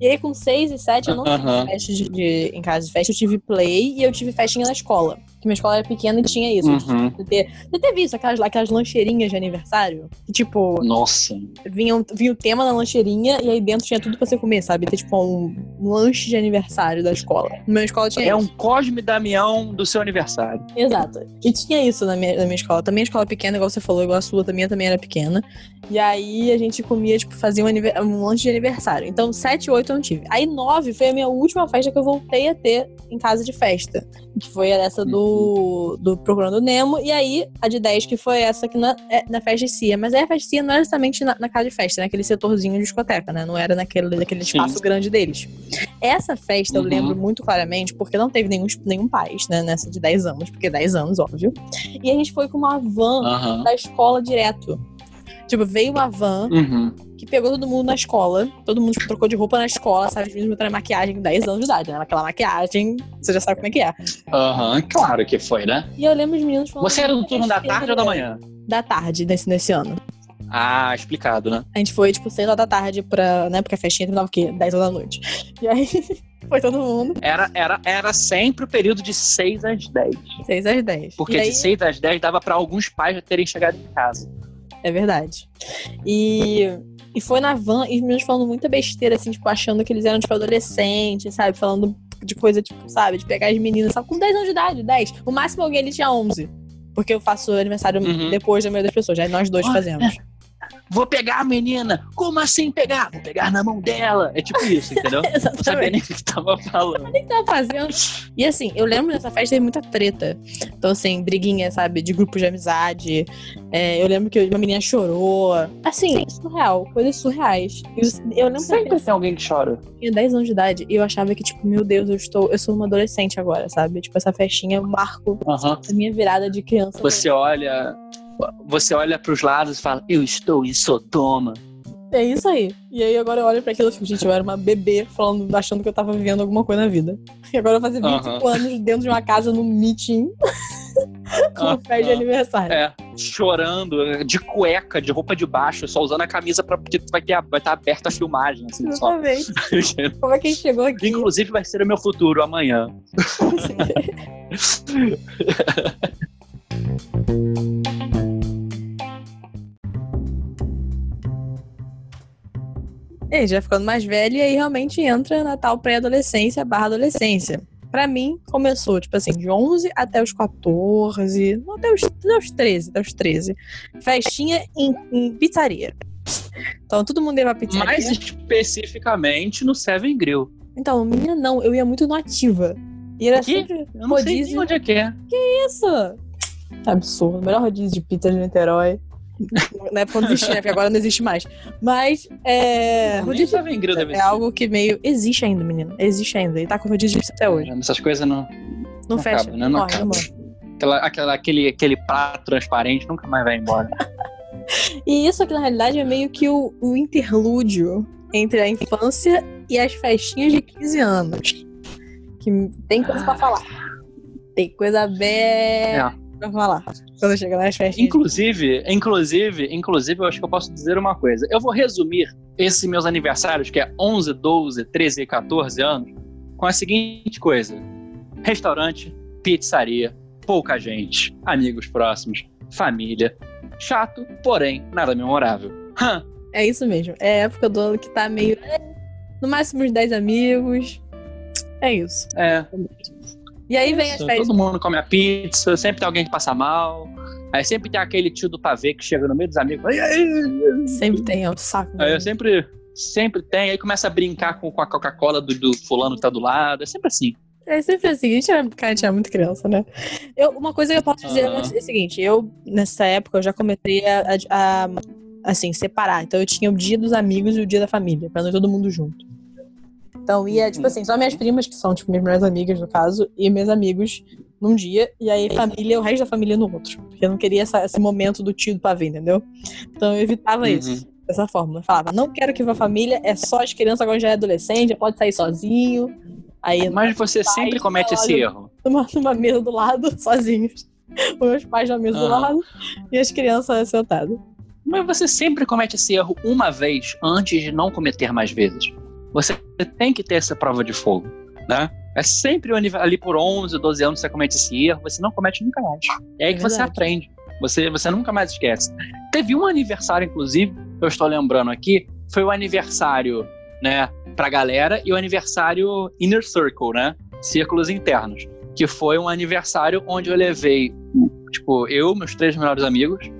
E aí, com 6 e 7, eu não tive festa de, de- em casa de festa. Eu tive play e eu tive festinha na escola. Porque minha escola era pequena e tinha isso. Uhum. Você teve, teve isso, aquelas, aquelas lancheirinhas de aniversário? Que, tipo, Nossa. vinha, vinha o tema na lancheirinha e aí dentro tinha tudo pra você comer, sabe? Ter, tipo, um, lanche de aniversário da escola. Na minha escola tinha É isso. um Cosme Damião do seu aniversário. Exato. E tinha isso na minha, na minha escola. Também a escola pequena, igual você falou, igual a sua também, também era pequena. E aí a gente comia, tipo, fazia um, anive- um lanche de aniversário. Então, 7 e 8 eu não tive. Aí 9 foi a minha última festa que eu voltei a ter em casa de festa. Que foi essa do, do Procurando Nemo. E aí, a de 10, que foi essa que na, é, na festa de Cia. Mas aí a festa de Cia não era exatamente na, na casa de festa, naquele setorzinho de discoteca, né? Não era naquele, naquele Sim. espaço grande deles. Essa festa eu Uhum. lembro muito claramente, porque não teve nenhum, nenhum pais, né? Nessa de 10 anos, porque 10 anos, óbvio. E a gente foi com uma van Aham. da escola direto. Tipo, veio uma van Uhum. que pegou todo mundo na escola. Todo mundo tipo, trocou de roupa na escola, sabe? Os meninos botaram maquiagem com 10 anos de idade, né? Aquela maquiagem, você já sabe como é que é. Aham, claro que foi, né? E eu lembro os meninos falando. Você era do turno da tarde ou da manhã? Da tarde, nesse, nesse ano. Ah, explicado, né? A gente foi, tipo, 6 horas da tarde pra. né? Porque a festinha terminava o quê? 10 horas da noite. E aí, foi todo mundo, Era, era, era sempre o período de 6 às 10. 6 às 10. Porque e aí, de 6 às 10 dava pra alguns pais já terem chegado em casa. É verdade. E, e foi na van, e os meninos falando muita besteira, assim, tipo, achando que eles eram, tipo, adolescentes, sabe? Falando de coisa, tipo, sabe? De pegar as meninas, sabe? Com 10 anos de idade, 10. O máximo alguém ele tinha 11. Porque eu faço aniversário Uhum. depois da maioria das pessoas, já nós dois Ah, fazemos. Vou pegar a menina! Como assim pegar? Vou pegar na mão dela! É tipo isso, entendeu? Não sabia Exatamente. nem o que tava falando. O que tava fazendo? E assim, eu lembro dessa festa teve muita treta. Então, assim, briguinha, sabe? De grupos de amizade. É, eu lembro que uma menina chorou. Assim, surreal. Coisas surreais. Eu, eu lembro que eu Sempre tem alguém que chora. tinha 10 anos de idade e eu achava que, tipo, meu Deus, eu estou. Eu sou uma adolescente agora, sabe? Tipo, essa festinha é o marco da minha virada de criança. Você olha. Você olha pros lados e fala, eu estou em Sodoma. É isso aí. E aí agora eu olho pra aquilo e fico, gente, eu era uma bebê falando, achando que eu tava vivendo alguma coisa na vida. E agora eu fazer 25 Aham. anos dentro de uma casa num meeting com Aham. festa de aniversário. É, chorando, de cueca, de roupa de baixo, só usando a camisa pra, porque vai estar vai tá aberta a filmagem, assim, só. Exatamente. Como é que a gente chegou aqui? Inclusive vai ser o meu futuro amanhã. A gente vai ficando mais velho e aí realmente entra na tal pré-adolescência barra adolescência. Pra mim, começou, tipo assim, de 11 até os 14, não, até os, até os 13, até os 13. Festinha em, em pizzaria. Então, todo mundo ia pra pizzaria. Mais especificamente no Seven Grill. Então, menina, não, eu ia muito no Ativa. E era Que? sempre Eu não sei rodízio. onde é que é. Isso! Absurdo. Melhor rodízio de pizza de Niterói. Na época não existia, né? Porque agora não existe mais. Mas, é. Rodízio é algo que meio. Existe ainda, menino. Existe ainda. E tá com rodízio até hoje. Essas coisas não, Não, não fecha. acaba, né? Não morre, acaba. Aquela, aquela, aquele, aquele prato transparente nunca mais vai embora. E isso aqui, na realidade, é meio que o, o interlúdio entre a infância e as festinhas de 15 anos. Que tem coisa pra falar. Tem coisa bem É. pra falar. Quando chega nas festinhas. Inclusive, inclusive, inclusive, eu acho que eu posso dizer uma coisa. Eu vou resumir esses meus aniversários, que é 11, 12, 13 e 14 anos, com a seguinte coisa: restaurante, pizzaria, pouca gente, amigos próximos, família. Chato, porém, nada memorável. Hã, É isso mesmo. É a época do ano que tá meio. é, No máximo uns 10 amigos. É isso. é. E aí vem as festas. Todo mundo come a pizza, sempre tem alguém que passa mal. Aí sempre tem aquele tio do pavê que chega no meio dos amigos. "Ai, ai, ai". Sempre tem, é um saco. Aí né? eu sempre, sempre tem, aí começa a brincar com, com a Coca-Cola do, do fulano que tá do lado. É sempre assim. É sempre assim. A gente era, cara, a gente era muito criança, né? Eu, uma coisa que eu posso dizer é o seguinte: eu, nessa época, eu já comecei a, a- a, assim, separar. Então eu tinha o dia dos amigos e o dia da família, pra não ir todo mundo junto. Então ia, tipo assim, só minhas primas, que são, tipo, minhas melhores amigas, no caso, e meus amigos num dia, e aí família, o resto da família no outro. Porque eu não queria essa- esse momento do tio do pavê, entendeu? Então eu evitava Uhum. isso. Dessa forma. Eu falava, não quero que vá família, é só as crianças, agora já é adolescente, já pode sair sozinho. Aí Mas você sempre comete esse erro. numa, numa mesa do lado, sozinhos. Os meus pais na mesa do lado e as crianças sentadas. Mas você sempre comete esse erro uma vez antes de não cometer mais vezes. Você tem que ter essa prova de fogo, né? É sempre ali por 11, 12 anos você comete esse erro, você não comete nunca mais. É aí É que você aprende. Você, você nunca mais esquece. Teve um aniversário, inclusive, que eu estou lembrando aqui, foi o aniversário, né, pra galera e o aniversário Inner Circle, né? Círculos internos. Que foi um aniversário onde eu levei, tipo, eu, meus três melhores amigos,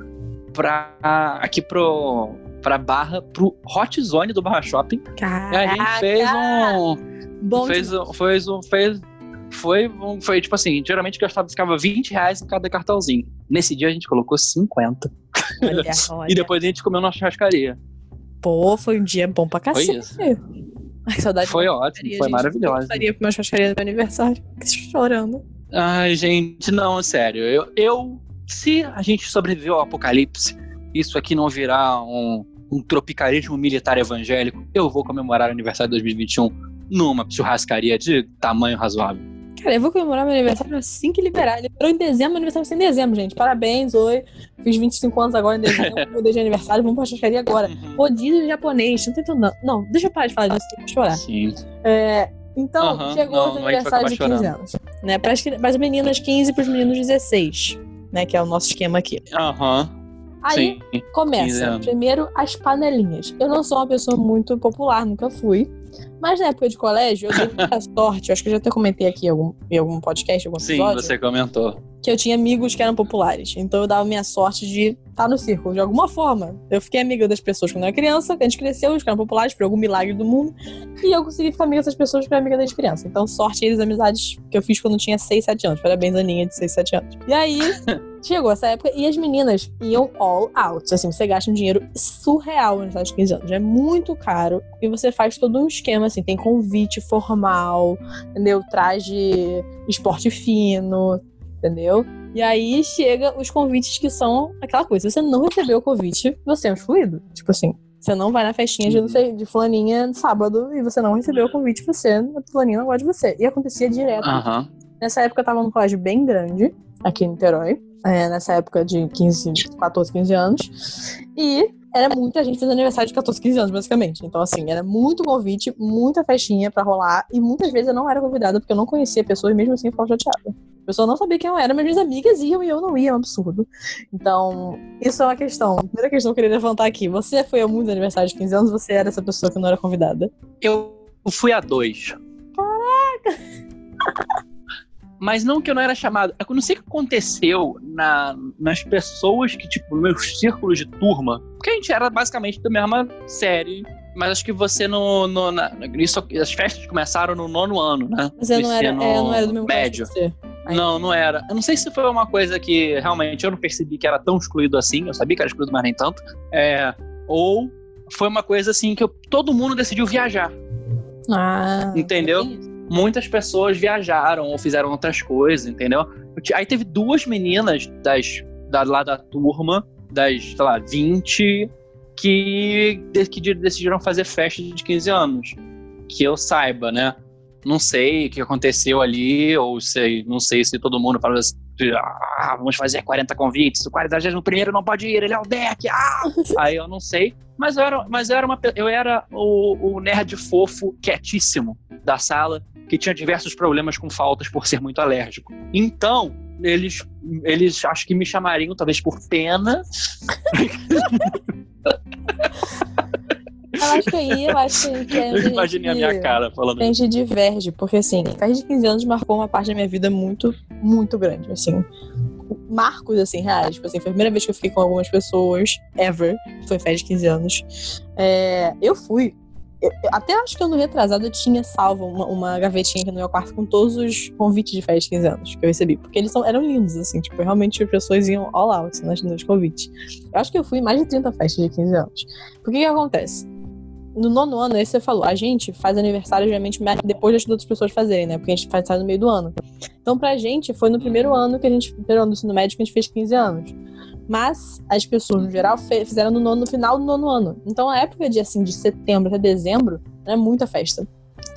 pra aqui pro pra Barra, pro Hot Zone do Barra Shopping. E a gente Caraca! fez um Bom fez, um- fez um fez foi um, foi tipo assim, geralmente gastava ficava 20 reais em cada cartãozinho. Nesse dia a gente colocou 50 olha, olha. e depois a gente comeu na churrascaria. Pô, foi um dia bom pra Foi cacete. isso. Ai, saudade. Foi ótimo, foi gente. maravilhoso. Eu faria pro meu churrascaria do meu aniversário. Chorando. Ai, gente, não, sério. Eu, eu se a gente sobreviveu ao apocalipse, isso aqui não virar um, um tropicalismo militar evangélico, eu vou comemorar o aniversário de 2021 numa churrascaria de tamanho razoável. Cara, eu vou comemorar meu aniversário assim que liberar. Liberou em dezembro, meu aniversário vai ser em dezembro, gente. Parabéns, oi. Fiz 25 anos agora em dezembro, mudei de aniversário, vamos pra churrascaria agora. Rodízio japonês, não tô entendendo. Não, deixa eu parar de falar disso, eu vou chorar. Sim. É, então, Aham, chegou não, os não, a gente vai aniversários de acabar 15 chorando. anos. Né? Para as meninas 15 e pros meninos 16. Né? Que é o nosso esquema aqui. Aham. Aí Sim. 15 começa. anos. Primeiro, as panelinhas. Eu não sou uma pessoa muito popular, nunca fui. Mas na época de colégio, eu dei muita sorte. Eu acho que eu já até comentei aqui em algum, em algum podcast, algum Sim, episódio. você comentou. que eu tinha amigos que eram populares. Então eu dava minha sorte de estar no círculo, de alguma forma. Eu fiquei amiga das pessoas quando eu era criança, a gente cresceu, eles ficaram populares por algum milagre do mundo. E eu consegui ficar amiga dessas pessoas que eram amiga desde criança. Então, sorte eles, amizades que eu fiz quando eu tinha 6, 7 anos. Parabéns, Aninha, de 6, 7 anos. E aí, chegou essa época e as meninas iam all out. Assim, você gasta um dinheiro surreal nos de 15 anos. É muito caro. E você faz todo um esquema, assim, tem convite formal, entendeu? Traje esporte fino, entendeu? E aí chega os convites que são aquela coisa. Se você não recebeu o convite, você é um excluído. Tipo assim, você não vai na festinha de, de fulaninha sábado e você não recebeu o convite, você, a fulaninha não gosta de você. E acontecia direto. Nessa época eu tava num colégio bem grande, aqui em Niterói. É, nessa época de 15, 14, 15 anos. E era muita gente fazendo aniversário de 14, 15 anos, basicamente. Então, assim, era muito convite, muita festinha pra rolar. E muitas vezes eu não era convidada porque eu não conhecia pessoas, mesmo assim eu ficava chateada. pessoa não sabia quem eu era, mas minhas amigas iam e eu não ia, é um absurdo. Então, isso é uma questão. A primeira questão que eu queria levantar aqui. Você foi a muitos aniversários de 15 anos, você era essa pessoa que não era convidada? Eu fui a dois. Caraca! Mas não que eu não era chamado. Eu não sei o que aconteceu na, nas pessoas que, tipo, nos meus círculos de turma. Porque a gente era basicamente da mesma série. Mas acho que você no. no na, isso, as festas começaram no nono ano, né? Você não Do era, é, não era do mesmo médio. Não, não era. Eu não sei se foi uma coisa que realmente eu não percebi que era tão excluído assim. Eu sabia que era excluído, mas nem tanto. É, ou foi uma coisa assim que eu- todo mundo decidiu viajar. Ah, Entendeu? isso. Muitas pessoas viajaram ou fizeram outras coisas, entendeu? Aí teve duas meninas das, da, lá da turma, das, sei lá, 20, que, que de- decidiram fazer festa de 15 anos. Que eu saiba, né? Não sei o que aconteceu ali, ou sei, não sei se todo mundo falou assim, ah, vamos fazer 40 convites, o 41 primeiro não pode ir, ele é o deck, ah! Aí eu não sei, mas eu era, mas eu era, uma, eu era o, o nerd fofo quietíssimo da sala, que tinha diversos problemas com faltas por ser muito alérgico. Então, eles, eles acho que me chamariam, talvez por pena, Eu acho que aí, eu acho que, que é eu imaginei a minha cara falando a gente diverge, porque assim, festa de 15 anos marcou uma parte da minha vida muito, muito grande, assim. Marcos, assim, reais. Tipo assim, foi a primeira vez que eu fiquei com algumas pessoas, ever, foi festa de 15 anos. É, eu fui. eu- eu- até acho que ano retrasado eu tinha salvo uma, uma gavetinha aqui no meu quarto com todos os convites de festa de 15 anos que eu recebi. Porque eles são, eram lindos, assim, tipo, realmente as pessoas iam all out assim, nas- nos convites. Eu acho que eu fui em mais de 30 festas de 15 anos. Por que que acontece? No nono ano, esse você falou, a gente faz aniversário geralmente depois das outras pessoas fazerem, né? Porque a gente faz aniversário no meio do ano. Então, pra gente, foi no primeiro ano que a gente, primeiro ano do ensino médio, que a gente fez 15 anos. Mas as pessoas, no geral, fizeram no, nono, no final do nono ano. Então, a época de, assim, de setembro até dezembro, era muita festa.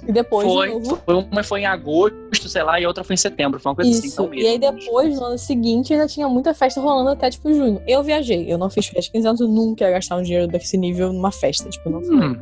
E depois, de Foi, novo, foi uma foi em agosto, sei lá, e outra foi em setembro. Foi uma coisa assim, isso. então e aí depois, no ano seguinte, ainda tinha muita festa rolando até, tipo, junho. Eu viajei, eu não fiz festa de 15 anos, eu nunca ia gastar um dinheiro desse nível numa festa. Tipo, não, Hum,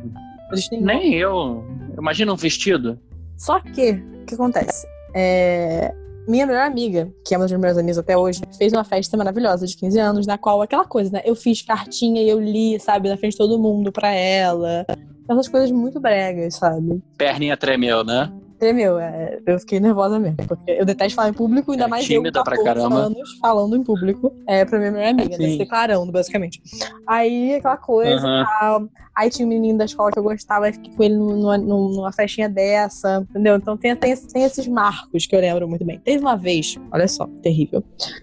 existe nenhum. nem eu. Imagina um vestido. Só que, o que acontece? É, Minha melhor amiga, que é uma das minhas melhores amigas até hoje, fez uma festa maravilhosa de 15 anos, na qual aquela coisa, né? Eu fiz cartinha e eu li, sabe, na frente de todo mundo pra ela. Essas coisas muito bregas, sabe? Perninha tremeu, né? Tremeu, é, eu fiquei nervosa mesmo. Porque eu detesto falar em público, ainda É, mais eu com tímida pra 14 caramba. anos falando em público. É, pra minha melhor amiga, né? Se declarando, basicamente. Aí, aquela coisa tal. Aí tinha um menino da escola que eu gostava, aí fiquei com ele numa, numa, festinha dessa, entendeu? Então tem, tem, tem esses marcos que eu lembro muito bem. Teve uma vez, olha só, terrível.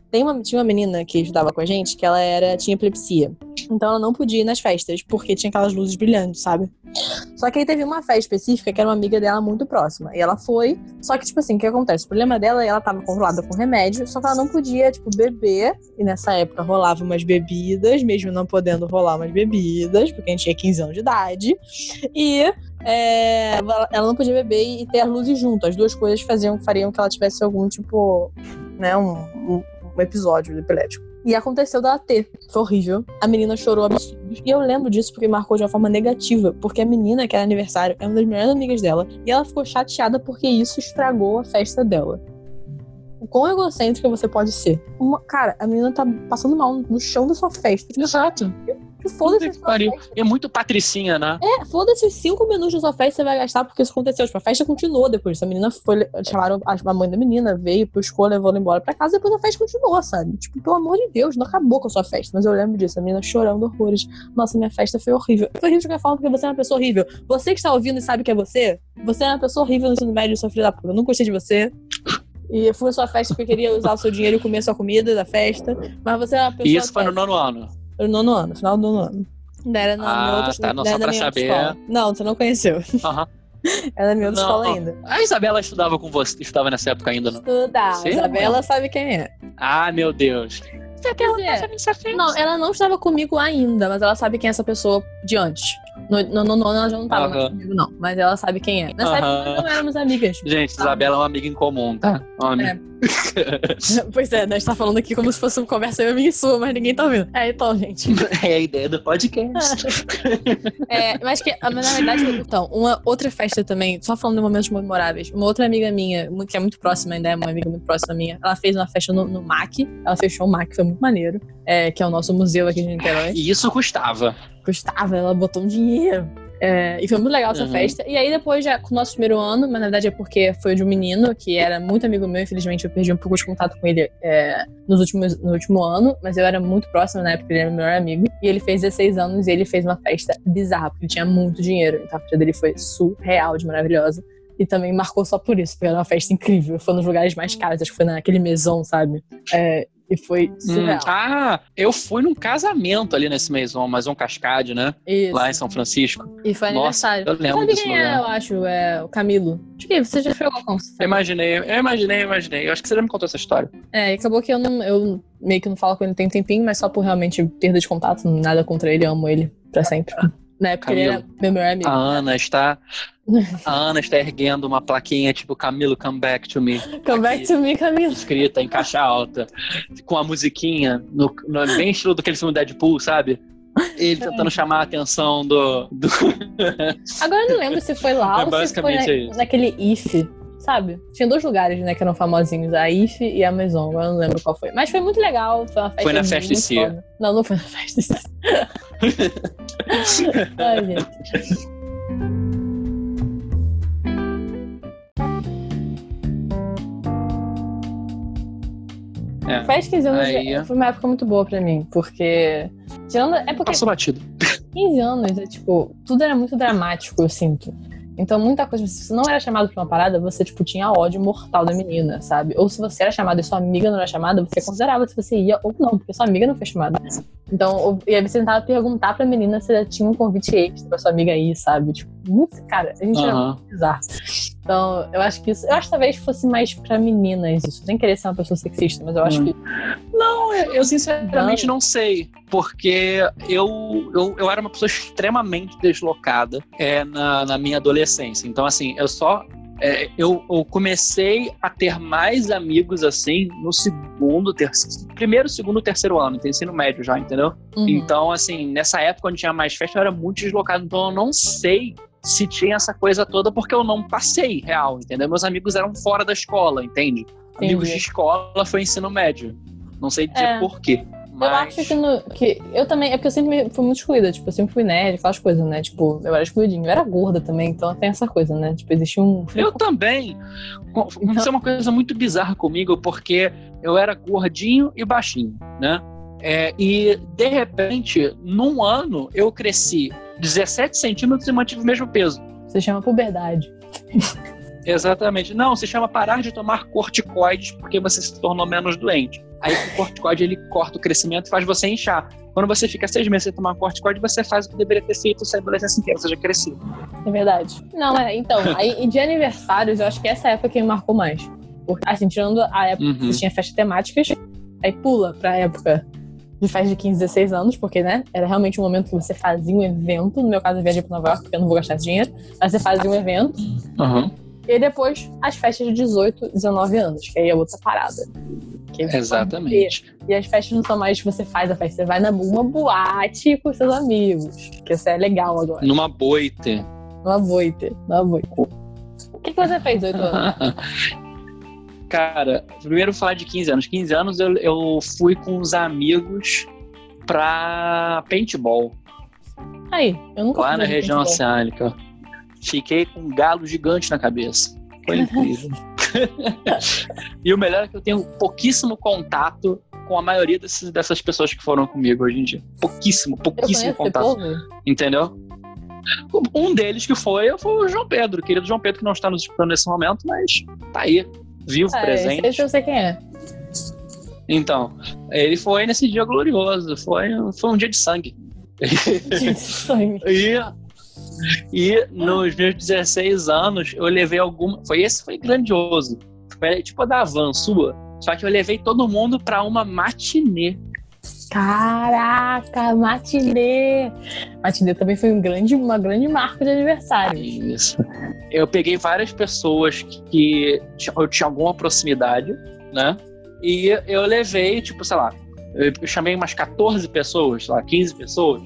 Tem uma, tinha uma menina que estudava com a gente que ela era, tinha epilepsia. Então ela não podia ir nas festas, porque tinha aquelas luzes brilhantes, sabe? Só que aí teve uma festa específica que era uma amiga dela muito próxima. E ela foi. Só que, tipo assim, o que acontece? O problema dela é ela tava controlada com remédio, só que ela não podia, tipo, beber. E nessa época rolava umas bebidas, mesmo não podendo rolar umas bebidas, porque a gente tinha 15 anos de idade. E é, ela ela não podia beber e ter as luzes junto. As duas coisas faziam, fariam que ela tivesse algum, tipo, né, um, um, um episódio epilético. E aconteceu dela ter. Foi horrível. A menina chorou absurdos. E eu lembro disso porque marcou de uma forma negativa. Porque a menina, que era aniversário, é uma das melhores amigas dela. E ela ficou chateada porque isso estragou a festa dela. O quão egocêntrica você pode ser. Uma- cara, a menina tá passando mal no chão da sua festa. Exato. Foda-se a. É muito patricinha, né? É, foda-se os cinco minutos da sua festa que você vai gastar porque isso aconteceu. Tipo, a festa continuou depois. Essa menina foi. Chamaram a a mãe da menina, veio, buscou, levou ela embora pra casa. Depois a festa continuou, sabe? Tipo, pelo amor de Deus, não acabou com a sua festa. Mas eu lembro disso, a menina chorando horrores. Nossa, minha festa foi horrível. Foi horrível de qualquer forma porque você é uma pessoa horrível. Você que está ouvindo e sabe que é você, você é uma pessoa horrível no ensino médio, sua filha da puta. Eu não gostei de você. E eu fui na sua festa porque eu queria usar o seu dinheiro e comer a sua comida da festa. Mas você é uma pessoa. E isso foi no nono ano. No nono ano, final do nono ano. Ainda Era na Ah, minha outra, tá, não, só pra saber. escola. Não, você não conheceu. Aham. Era na minha outra Não. escola ainda. A Isabela estudava com você, estudava nessa época ainda, não? Estudar. Você, Isabela sabe quem é. Ah, meu Deus. Você Quer dizer, Não, ela não estava comigo ainda, mas ela sabe quem é essa pessoa de antes. No no- ela já não estava mais Aham. comigo, não. Mas ela sabe quem é. Nessa Aham. época nós não éramos amigas. Gente, Isabela é uma amiga em comum, tá? Uma amiga- pois é, né? A gente tá falando aqui como se fosse uma conversa eu minha e sua, mas ninguém tá ouvindo. É, então, gente. É a ideia do podcast. É, mas que, mas na verdade, então, uma outra festa também, só falando de momentos memoráveis, uma outra amiga minha, que é muito próxima ainda, é uma amiga muito próxima minha, ela fez uma festa no, no MAC, ela fechou o MAC, foi muito maneiro, é, que é o nosso museu aqui de Niterói. E isso custava. Custava, ela botou um dinheiro. É, e foi muito legal essa Uhum. festa. E aí, depois, já com o nosso primeiro ano, mas na verdade é porque foi de um menino que era muito amigo meu, infelizmente eu perdi um pouco de contato com ele é, nos últimos, no último ano, mas eu era muito próxima na época, ele era meu melhor amigo. E ele fez 16 anos e ele fez uma festa bizarra, porque ele tinha muito dinheiro. Então a festa dele foi surreal de maravilhosa. E também marcou só por isso, porque era uma festa incrível. Foi nos lugares mais caros, acho que foi naquele mesão, sabe? É, e foi Hum, surreal. Ah, eu fui num casamento ali nesse Maison, Maison Cascade, né? Isso. Lá em São Francisco. E foi Nossa, aniversário. eu lembro Sabe desse quem é, lugar. eu acho? É o Camilo. Acho que você já chegou com Eu imaginei, eu imaginei, eu imaginei. Eu acho que você já me contou essa história. É, e acabou que eu não. Eu meio que não falo com ele tem um tempinho, mas só por realmente perda de contato, nada contra ele, amo ele pra sempre. Na época ele era meu melhor amigo. A Ana está. A Ana está erguendo uma plaquinha tipo Camilo, come back to me. Come back to me, Camilo. Escrita em caixa alta, com a musiquinha, no, no, bem estilo daquele filme Deadpool, sabe? Ele É. tentando chamar a atenção do. do... Agora eu não lembro se foi lá É ou se foi na- naquele IF, sabe? Tinha dois lugares, né, que eram famosinhos, a IF e a Maison, agora eu não lembro qual foi. Mas foi muito legal, foi uma festa Foi na festa em si. foda. Não, não foi na festa em si. Ai, gente. É, Faz 15 anos Aí- foi uma época muito boa pra mim, porque. Tirando, é porque passou batido. 15 anos, é tipo, tudo era muito dramático, eu sinto. Então, muita coisa, se você não era chamado pra uma parada, você, tipo, tinha ódio mortal da menina, sabe? Ou se você era chamado e sua amiga não era chamada, você considerava se você ia ou não, porque sua amiga não foi chamada. Então, e aí você tentava perguntar pra menina se ela tinha um convite extra pra sua amiga ir, sabe? Tipo, muito, cara, a gente era Aham. muito bizarro. Então, eu acho que isso, eu acho que talvez fosse mais pra meninas isso. Sem querer ser uma pessoa sexista, mas eu acho Hum. que. Não, eu eu sinceramente não sei. Porque eu, eu, eu era uma pessoa extremamente deslocada é, na, na minha adolescência. Então, assim, eu só. é, eu, eu comecei a ter mais amigos assim no segundo, terceiro, primeiro, segundo, terceiro ano, tem ensino médio já, entendeu? Uhum. Então, assim, nessa época onde tinha mais festa, eu era muito deslocado. Então, eu não sei se tinha essa coisa toda, porque eu não passei real, entendeu? Meus amigos eram fora da escola, entende? Amigos de escola foi ensino médio. Não sei dizer É. por quê. Eu Mas... acho que, no, que. Eu também. É porque eu sempre fui muito excluída. Tipo, eu sempre fui nerd, aquelas coisas, né? Tipo, eu era excluidinha. Eu era gorda também, então tem essa coisa, né? Tipo, existia um. Eu também. Aconteceu uma coisa muito bizarra comigo, porque eu era gordinho e baixinho, né? É, e, de repente, num ano, eu cresci 17 centímetros e mantive o mesmo peso. Você chama puberdade. Exatamente. Não, se chama parar de tomar corticoides porque você se tornou menos doente. Aí o corticoide ele corta o crescimento e faz você inchar. Quando você fica seis meses sem tomar corticoide, você faz o que deveria ter feito se a adolescência inteira, ou seja, crescido. É verdade. Não, é. Então, aí e de aniversários, eu acho que essa época que me marcou mais. Porque, assim, tirando a época Uhum. que tinha festas temáticas, aí pula pra época de festa de 15, 16 anos, porque, né? Era realmente um momento que você fazia um evento. No meu caso, eu viajei pra Nova York, porque eu não vou gastar esse dinheiro. Mas você fazia um evento. Uhum. E aí depois, as festas de 18, 19 anos, que aí é outra parada. Que você Exatamente. E as festas não são mais você faz a festa, você vai numa boate com seus amigos. Que isso é legal agora. Numa boite. Numa boite. Numa boite. O que, que você fez, 8 anos? Cara, primeiro falar de 15 anos. 15 anos eu, eu fui com os amigos pra paintball, Aí, eu nunca lá na região paintball. oceânica. Fiquei com um galo gigante na cabeça. Foi incrível. e o melhor é que eu tenho pouquíssimo contato com a maioria desses- dessas pessoas que foram comigo hoje em dia. Pouquíssimo, pouquíssimo contato. Entendeu? Um deles que foi, foi o João Pedro, querido João Pedro, que não está nos escutando nesse momento, mas tá aí, vivo, Ah, presente. esse, eu sei quem é. Então, ele foi nesse dia glorioso, foi, foi um dia de sangue. Sangue. E, e nos meus 16 anos, eu levei alguma. Foi esse foi grandioso. Foi tipo a da van sua. Só que eu levei todo mundo pra uma matinê. Caraca, matinê. Matinê também foi um grande, uma grande marca de aniversário. Isso. Eu peguei várias pessoas que eu tinha alguma proximidade, né? E eu levei, tipo, sei lá, eu chamei umas 14 pessoas, sei lá, 15 pessoas,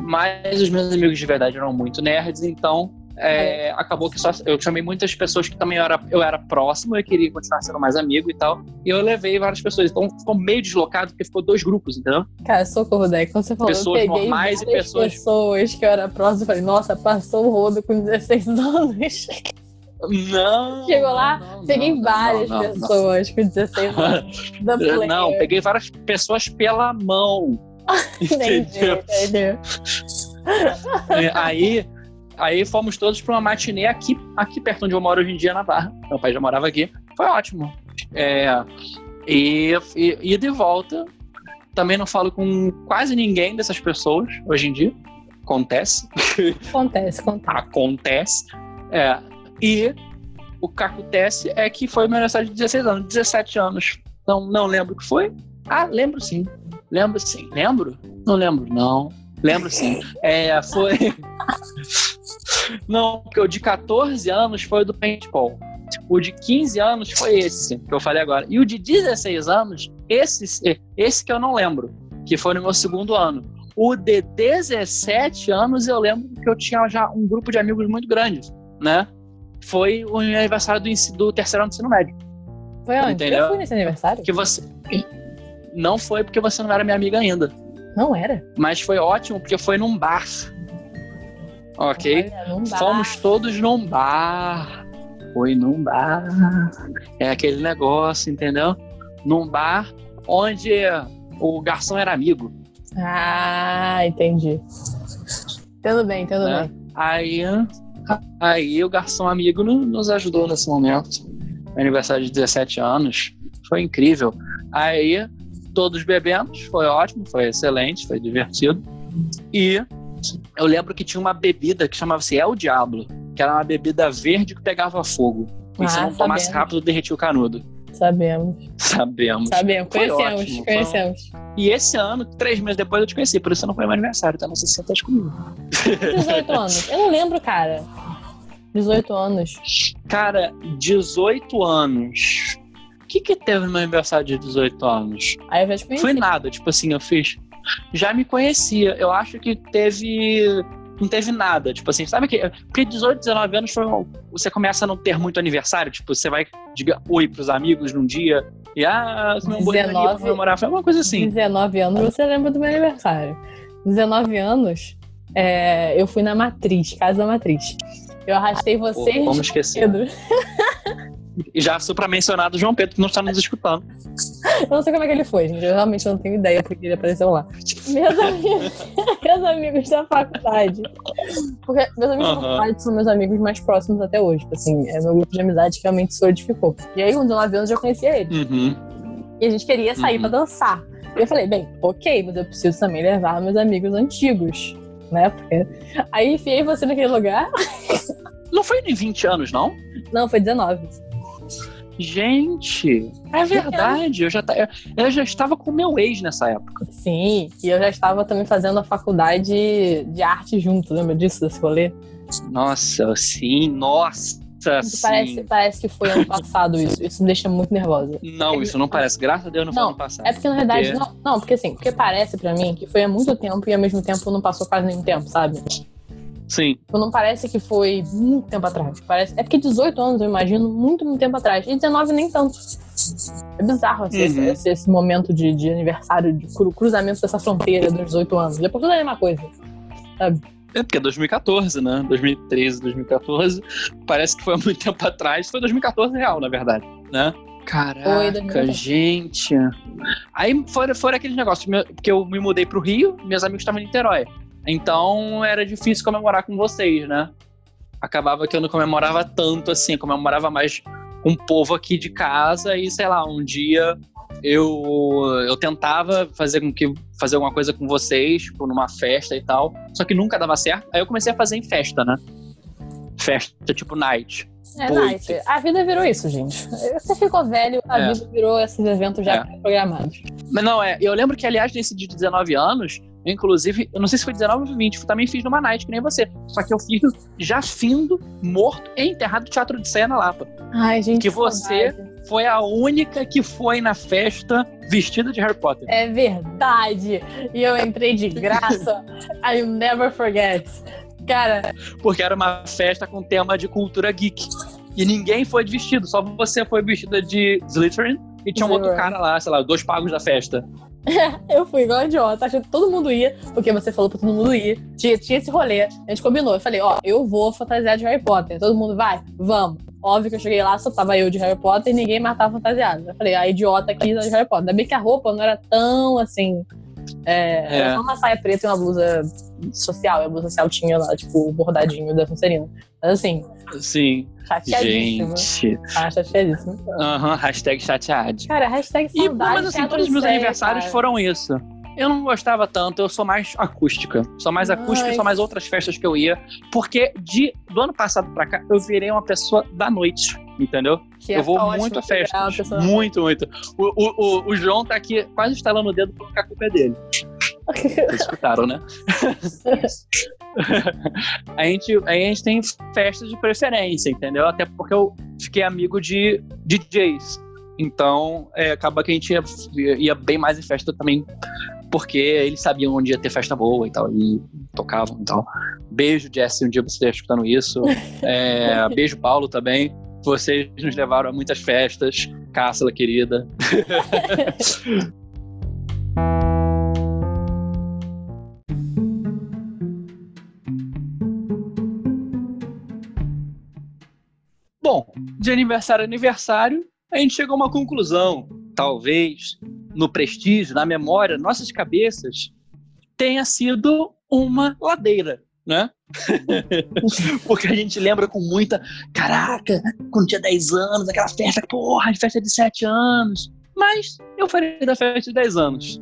mas os meus amigos de verdade eram muito nerds, então é, acabou que só eu chamei muitas pessoas que também eu era, eu era próximo, eu queria continuar sendo mais amigo e tal, e eu levei várias pessoas, então ficou meio deslocado porque ficou dois grupos, entendeu? Cara, socorro, Deck. Quando você falou, Pessoas eu peguei normais e pessoas- pessoas que eu era próximo e falei, nossa, passou o rodo com 16 anos. Não. Chegou lá, não, Peguei não, várias não, pessoas com 16 anos. Não, peguei várias pessoas pela mão. Entendi, entendeu? entendi. É, aí, aí fomos todos para uma matinê aqui, aqui perto onde eu moro hoje em dia, na Barra. Meu pai já morava aqui. Foi ótimo. É, e, e, e de volta, também não falo com quase ninguém dessas pessoas hoje em dia. Acontece. Acontece, acontece. Acontece. É, e o que acontece é que foi meu aniversário de 16 anos, 17 anos. Não, não lembro o que foi. Ah, lembro sim. Lembro sim. Lembro? Não lembro, não. Lembro sim. É, foi. Não, porque o de 14 anos foi o do paintball. O de 15 anos foi esse que eu falei agora. E o de 16 anos, esse, esse que eu não lembro, que foi no meu segundo ano. O de 17 anos eu lembro que eu tinha já um grupo de amigos muito grande, né? Foi o aniversário do, do terceiro ano do ensino médio. Foi onde? Entendeu? Eu fui nesse aniversário? Que você. Não foi porque você não era minha amiga ainda. Não era. Mas foi ótimo porque foi num bar. Ok? Olha. Fomos todos num bar. Foi num bar. É aquele negócio, entendeu? Num bar onde o garçom era amigo. Ah, entendi. Entendo bem, entendo Né? bem. Aí, aí o garçom amigo no- nos ajudou nesse momento. Aniversário de 17 anos. Foi incrível. Aí todos bebemos, foi ótimo, foi excelente, foi divertido. E eu lembro que tinha uma bebida que chamava-se El Diablo, que era uma bebida verde que pegava fogo. E se Ah, não tomasse rápido, derretia o canudo. Sabemos. Sabemos. Sabemos. Foi Conhecemos, ótimo, foi conhecemos. E esse ano, três meses depois, eu te conheci, por isso não foi meu aniversário, tá? Não sei se você comigo. 18 anos. Eu não lembro, cara. 18 anos. Cara, 18 anos. O que que teve no meu aniversário de 18 anos? Aí eu já te conheci. Foi nada, tipo assim, eu fiz. Já me conhecia. Eu acho que teve. Não teve nada. Tipo assim, sabe que. Porque 18, 19 anos foi. Você começa a não ter muito aniversário. Tipo, você vai diga oi pros amigos num dia. E ah, vou 19. comemorar. Foi uma coisa assim. 19 anos, você lembra do meu aniversário. 19 anos, é, eu fui na Matriz, Casa da Matriz. Eu arrastei Pô, vocês. como esquecer? Pedro. E já supra mencionado o João Pedro, que não está nos escutando. Eu não sei como é que ele foi, gente. Eu realmente não tenho ideia porque ele apareceu lá. Meus amigos, meus amigos da faculdade. Porque meus amigos da Aham. faculdade são meus amigos mais próximos até hoje. Assim, é meu grupo de amizade que realmente solidificou. E aí, com 19 anos, eu conhecia ele. Uhum. E a gente queria sair Uhum. pra dançar. E eu falei, bem, ok, mas eu preciso também levar meus amigos antigos. Né? Porque... Aí enfiei você naquele lugar. Não foi nem 20 anos, não? Não, foi 19. Gente, é verdade. Eu já, ta- eu- eu já estava com meu ex nessa época. Sim, e eu já estava também fazendo a faculdade de arte junto, lembra disso, desse rolê? Nossa, sim, nossa, sim. Parece, parece que foi ano passado isso. Isso me deixa muito nervosa. Não, isso não parece. Graças a Deus não, foi Não, ano passado. É porque, na verdade, Porque- não, não, porque assim, porque parece pra mim que foi há muito tempo e ao mesmo tempo não passou quase nenhum tempo, sabe? Sim. Tipo, não parece que foi muito tempo atrás. Parece... É porque 18 anos, eu imagino, muito, muito tempo atrás. E 19 nem tanto. É bizarro assim, esse, Uhum. esse, esse momento de, de aniversário, de cru- cruzamento dessa fronteira dos 18 anos. Depois tudo é a mesma coisa. É porque é 2014, né? 2013, 2014. Parece que foi há muito tempo atrás. Foi 2014 real, na verdade, né? Caraca, 2014. gente. Aí foram, foram aqueles negócios, porque eu me mudei pro Rio, meus amigos estavam em Niterói. Então era difícil comemorar com vocês, né? Acabava que eu não comemorava tanto assim, comemorava mais com o povo aqui de casa e, sei lá, um dia eu, eu tentava fazer com que fazer alguma coisa com vocês, tipo, numa festa e tal, só que nunca dava certo. Aí eu comecei a fazer em festa, né? Festa tipo night. É nice. A vida virou isso, gente. Você ficou velho, a É. vida virou esses eventos já É. programados. Mas não, é. Eu lembro que, aliás, nesse dia de 19 anos, inclusive, eu não sei se foi 19 ou 20, eu também fiz numa night, que nem você. Só que eu fiz já findo, morto e enterrado no Teatro de Ceia na Lapa. Ai, gente. Que você- saudade. foi a única que foi na festa vestida de Harry Potter. É verdade. E eu entrei de graça. I'll never forget. Cara, Porque era uma festa com tema de cultura geek. E ninguém foi de vestido, só você foi vestida de Slytherin e tinha um outro cara lá, sei lá, dois pagos da festa. eu fui igual idiota, achando que todo mundo ia, porque você falou pra todo mundo ir. Tinha, tinha esse rolê, a gente combinou. Eu falei, ó, eu vou fantasiar de Harry Potter. Todo mundo vai? Vamos. Óbvio que eu cheguei lá, só tava eu de Harry Potter e ninguém mais tava fantasiado. Eu falei, a idiota aqui tá de Harry Potter. Ainda bem que a roupa não era tão assim. É, É. Era só uma saia preta e uma blusa social. E a blusa social tinha lá, tipo, o bordadinho da Sonserina. Mas assim, Sim, chateadíssima. gente. Ah, chateadíssima. Aham, hashtag chateado. Cara, hashtag E, saudade. mas assim, teatro todos os meus aniversários cara. foram isso. Eu não gostava tanto, eu sou mais acústica. Sou mais acústica e Ai. sou mais outras festas que eu ia. Porque de, do ano passado pra cá, eu virei uma pessoa da noite, entendeu? Que é eu vou ótimo muito a festas. pessoa- Muito, muito. O, o, o, o João tá aqui quase estalando o dedo porque a culpa é dele. Vocês escutaram, né? a, gente, a gente tem festas de preferência, entendeu? Até porque eu fiquei amigo de DJs. Então, é, acaba que a gente ia, ia bem mais em festa também, porque eles sabiam onde ia ter festa boa e tal, e tocavam e tal. Beijo, Jesse, um dia você escutando isso. É, beijo, Paulo, também. Vocês nos levaram a muitas festas. Cássila, querida. Bom, de aniversário a aniversário, a gente chegou a uma conclusão. Talvez, no prestígio, na memória, nossas cabeças, tenha sido uma ladeira, né? Porque a gente lembra com muita. Caraca, quando tinha 10 anos, aquela festa, porra, de festa de 7 anos. Mas eu falei da festa de 10 anos.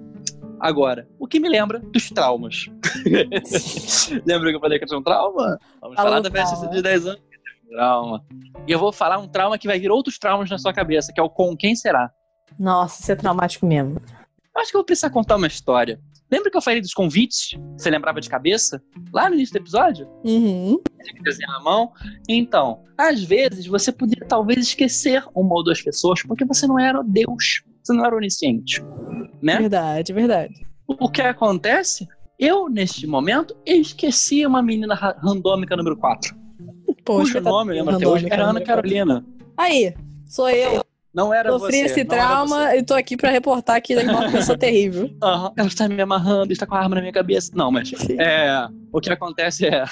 Agora, o que me lembra dos traumas. lembra que eu falei que tinha um trauma? Vamos Falou falar da festa trauma. de 10 anos. um Trauma. E eu vou falar um trauma que vai vir outros traumas na sua cabeça, que é o com quem será. Nossa, isso é traumático mesmo. Eu acho que eu vou precisar contar uma história. Lembra que eu falei dos convites? Você lembrava de cabeça? Lá no início do episódio? Uhum. que desenhar a mão. Então, às vezes você poderia talvez esquecer uma ou duas pessoas porque você não era Deus, você não era onisciente, né? Verdade, verdade. O que acontece? Eu, neste momento, esqueci uma menina ra- randômica número 4. Poxa, cujo tá nome, eu lembro até hoje, era Ana? Carolina. Aí, sou eu. Não era Sofri você. esse não era trauma e tô aqui pra reportar que ele é uma pessoa terrível. Aham, ela está me amarrando, está com a arma na minha cabeça. Não, mas é, o que acontece é,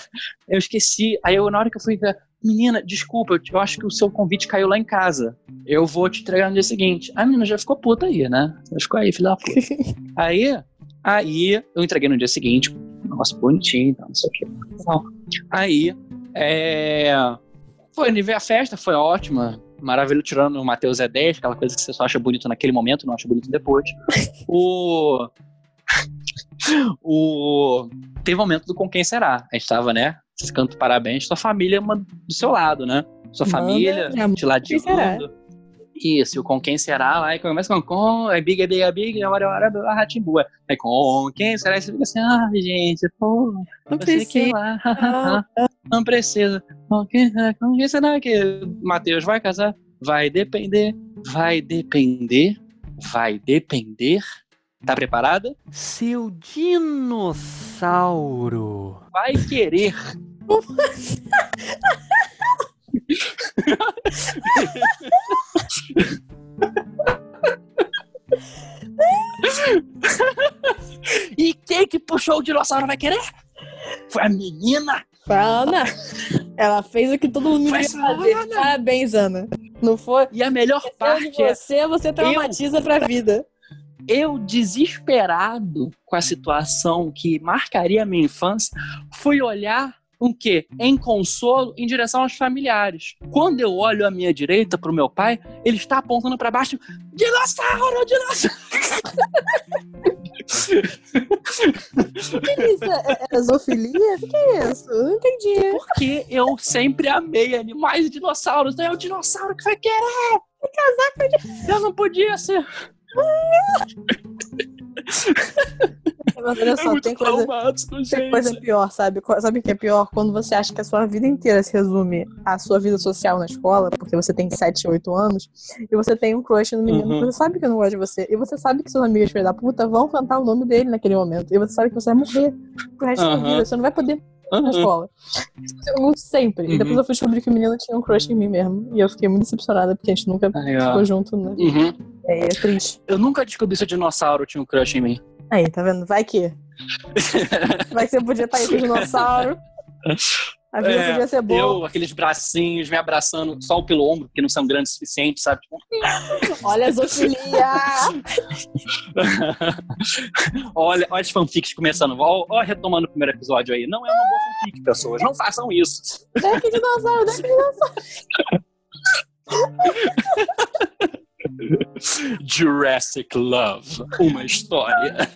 eu esqueci. Aí eu, na hora que eu fui ver, menina, desculpa, eu, eu acho que o seu convite caiu lá em casa. Eu vou te entregar no dia seguinte. A menina já ficou puta aí, né? Já ficou aí, filha da puta. aí, aí eu entreguei no dia seguinte, negócio bonitinho, não sei o. Então, aí, é, foi a festa, foi ótima. Maravilhoso, tirando o Matheus E10, aquela coisa que você só acha bonito naquele momento, não acha bonito depois. o. o. Teve o momento do Com Quem Será. A gente tava, né? Canta parabéns, sua família é uma do seu lado, né? Sua Manda, família, te ladinando. Isso, Com Quem Será lá, e começa com Com, é Big, é Big, é Big, é hora, é hora, a Ratimbua. Aí Com Quem Será? E você fica assim, ah, gente, pô, Não precisa. lá, não precisa. Com quem, com quem será que Matheus vai casar? Vai depender, vai depender, vai depender. Tá preparada? Seu dinossauro. Vai querer. e quem que puxou o dinossauro vai querer? Foi a menina. Ana, ela fez o que todo mundo Foi ia essa fazer. Ana. Parabéns, Ana. Não foi? E a melhor Parte parte é você, você traumatiza pra vida. eu desesperado com a situação que marcaria a minha infância, fui olhar o quê? Em consolo em direção aos familiares. Quando eu olho à minha direita pro meu pai, ele está apontando para baixo: dinossauro, dinossauro. Que isso? É, é zoofilia? O que é isso? Não entendi. Porque eu sempre amei animais e dinossauros. Então é o dinossauro que vai querer. Casar com Eu não podia ser. Mas olha É só, muito tem coisa, tem coisa pior, sabe? Sabe o que é pior? Quando você acha que a sua vida inteira se resume à sua vida social na escola, porque você tem 7, 8 anos, e você tem um crush no menino Uhum. você sabe que não gosta de você, e você sabe que seus amigos filho da puta vão cantar o nome dele naquele momento, e você sabe que você vai morrer pro resto da Aham. vida, você não vai poder na Aham. escola. Eu sempre. E depois Uhum. eu fui descobrir que o menino tinha um crush em mim mesmo. E eu fiquei muito decepcionada, porque a gente nunca ó. ficou junto, né? Uhum. É, é triste. Eu nunca descobri se o dinossauro tinha um crush em mim. Aí, tá vendo? Vai que. Vai que você podia estar aí com o dinossauro. A vida É, podia ser boa. Eu, aqueles bracinhos me abraçando só pelo ombro, porque não são grandes o suficiente, sabe? Tipo, Olha a zoofilia! olha, olha as fanfics começando. Ó, retomando o primeiro episódio aí. Não é uma boa fanfic, pessoas. Não façam isso. Deck dinossauro, deck dinossauro. Jurassic Love, uma história.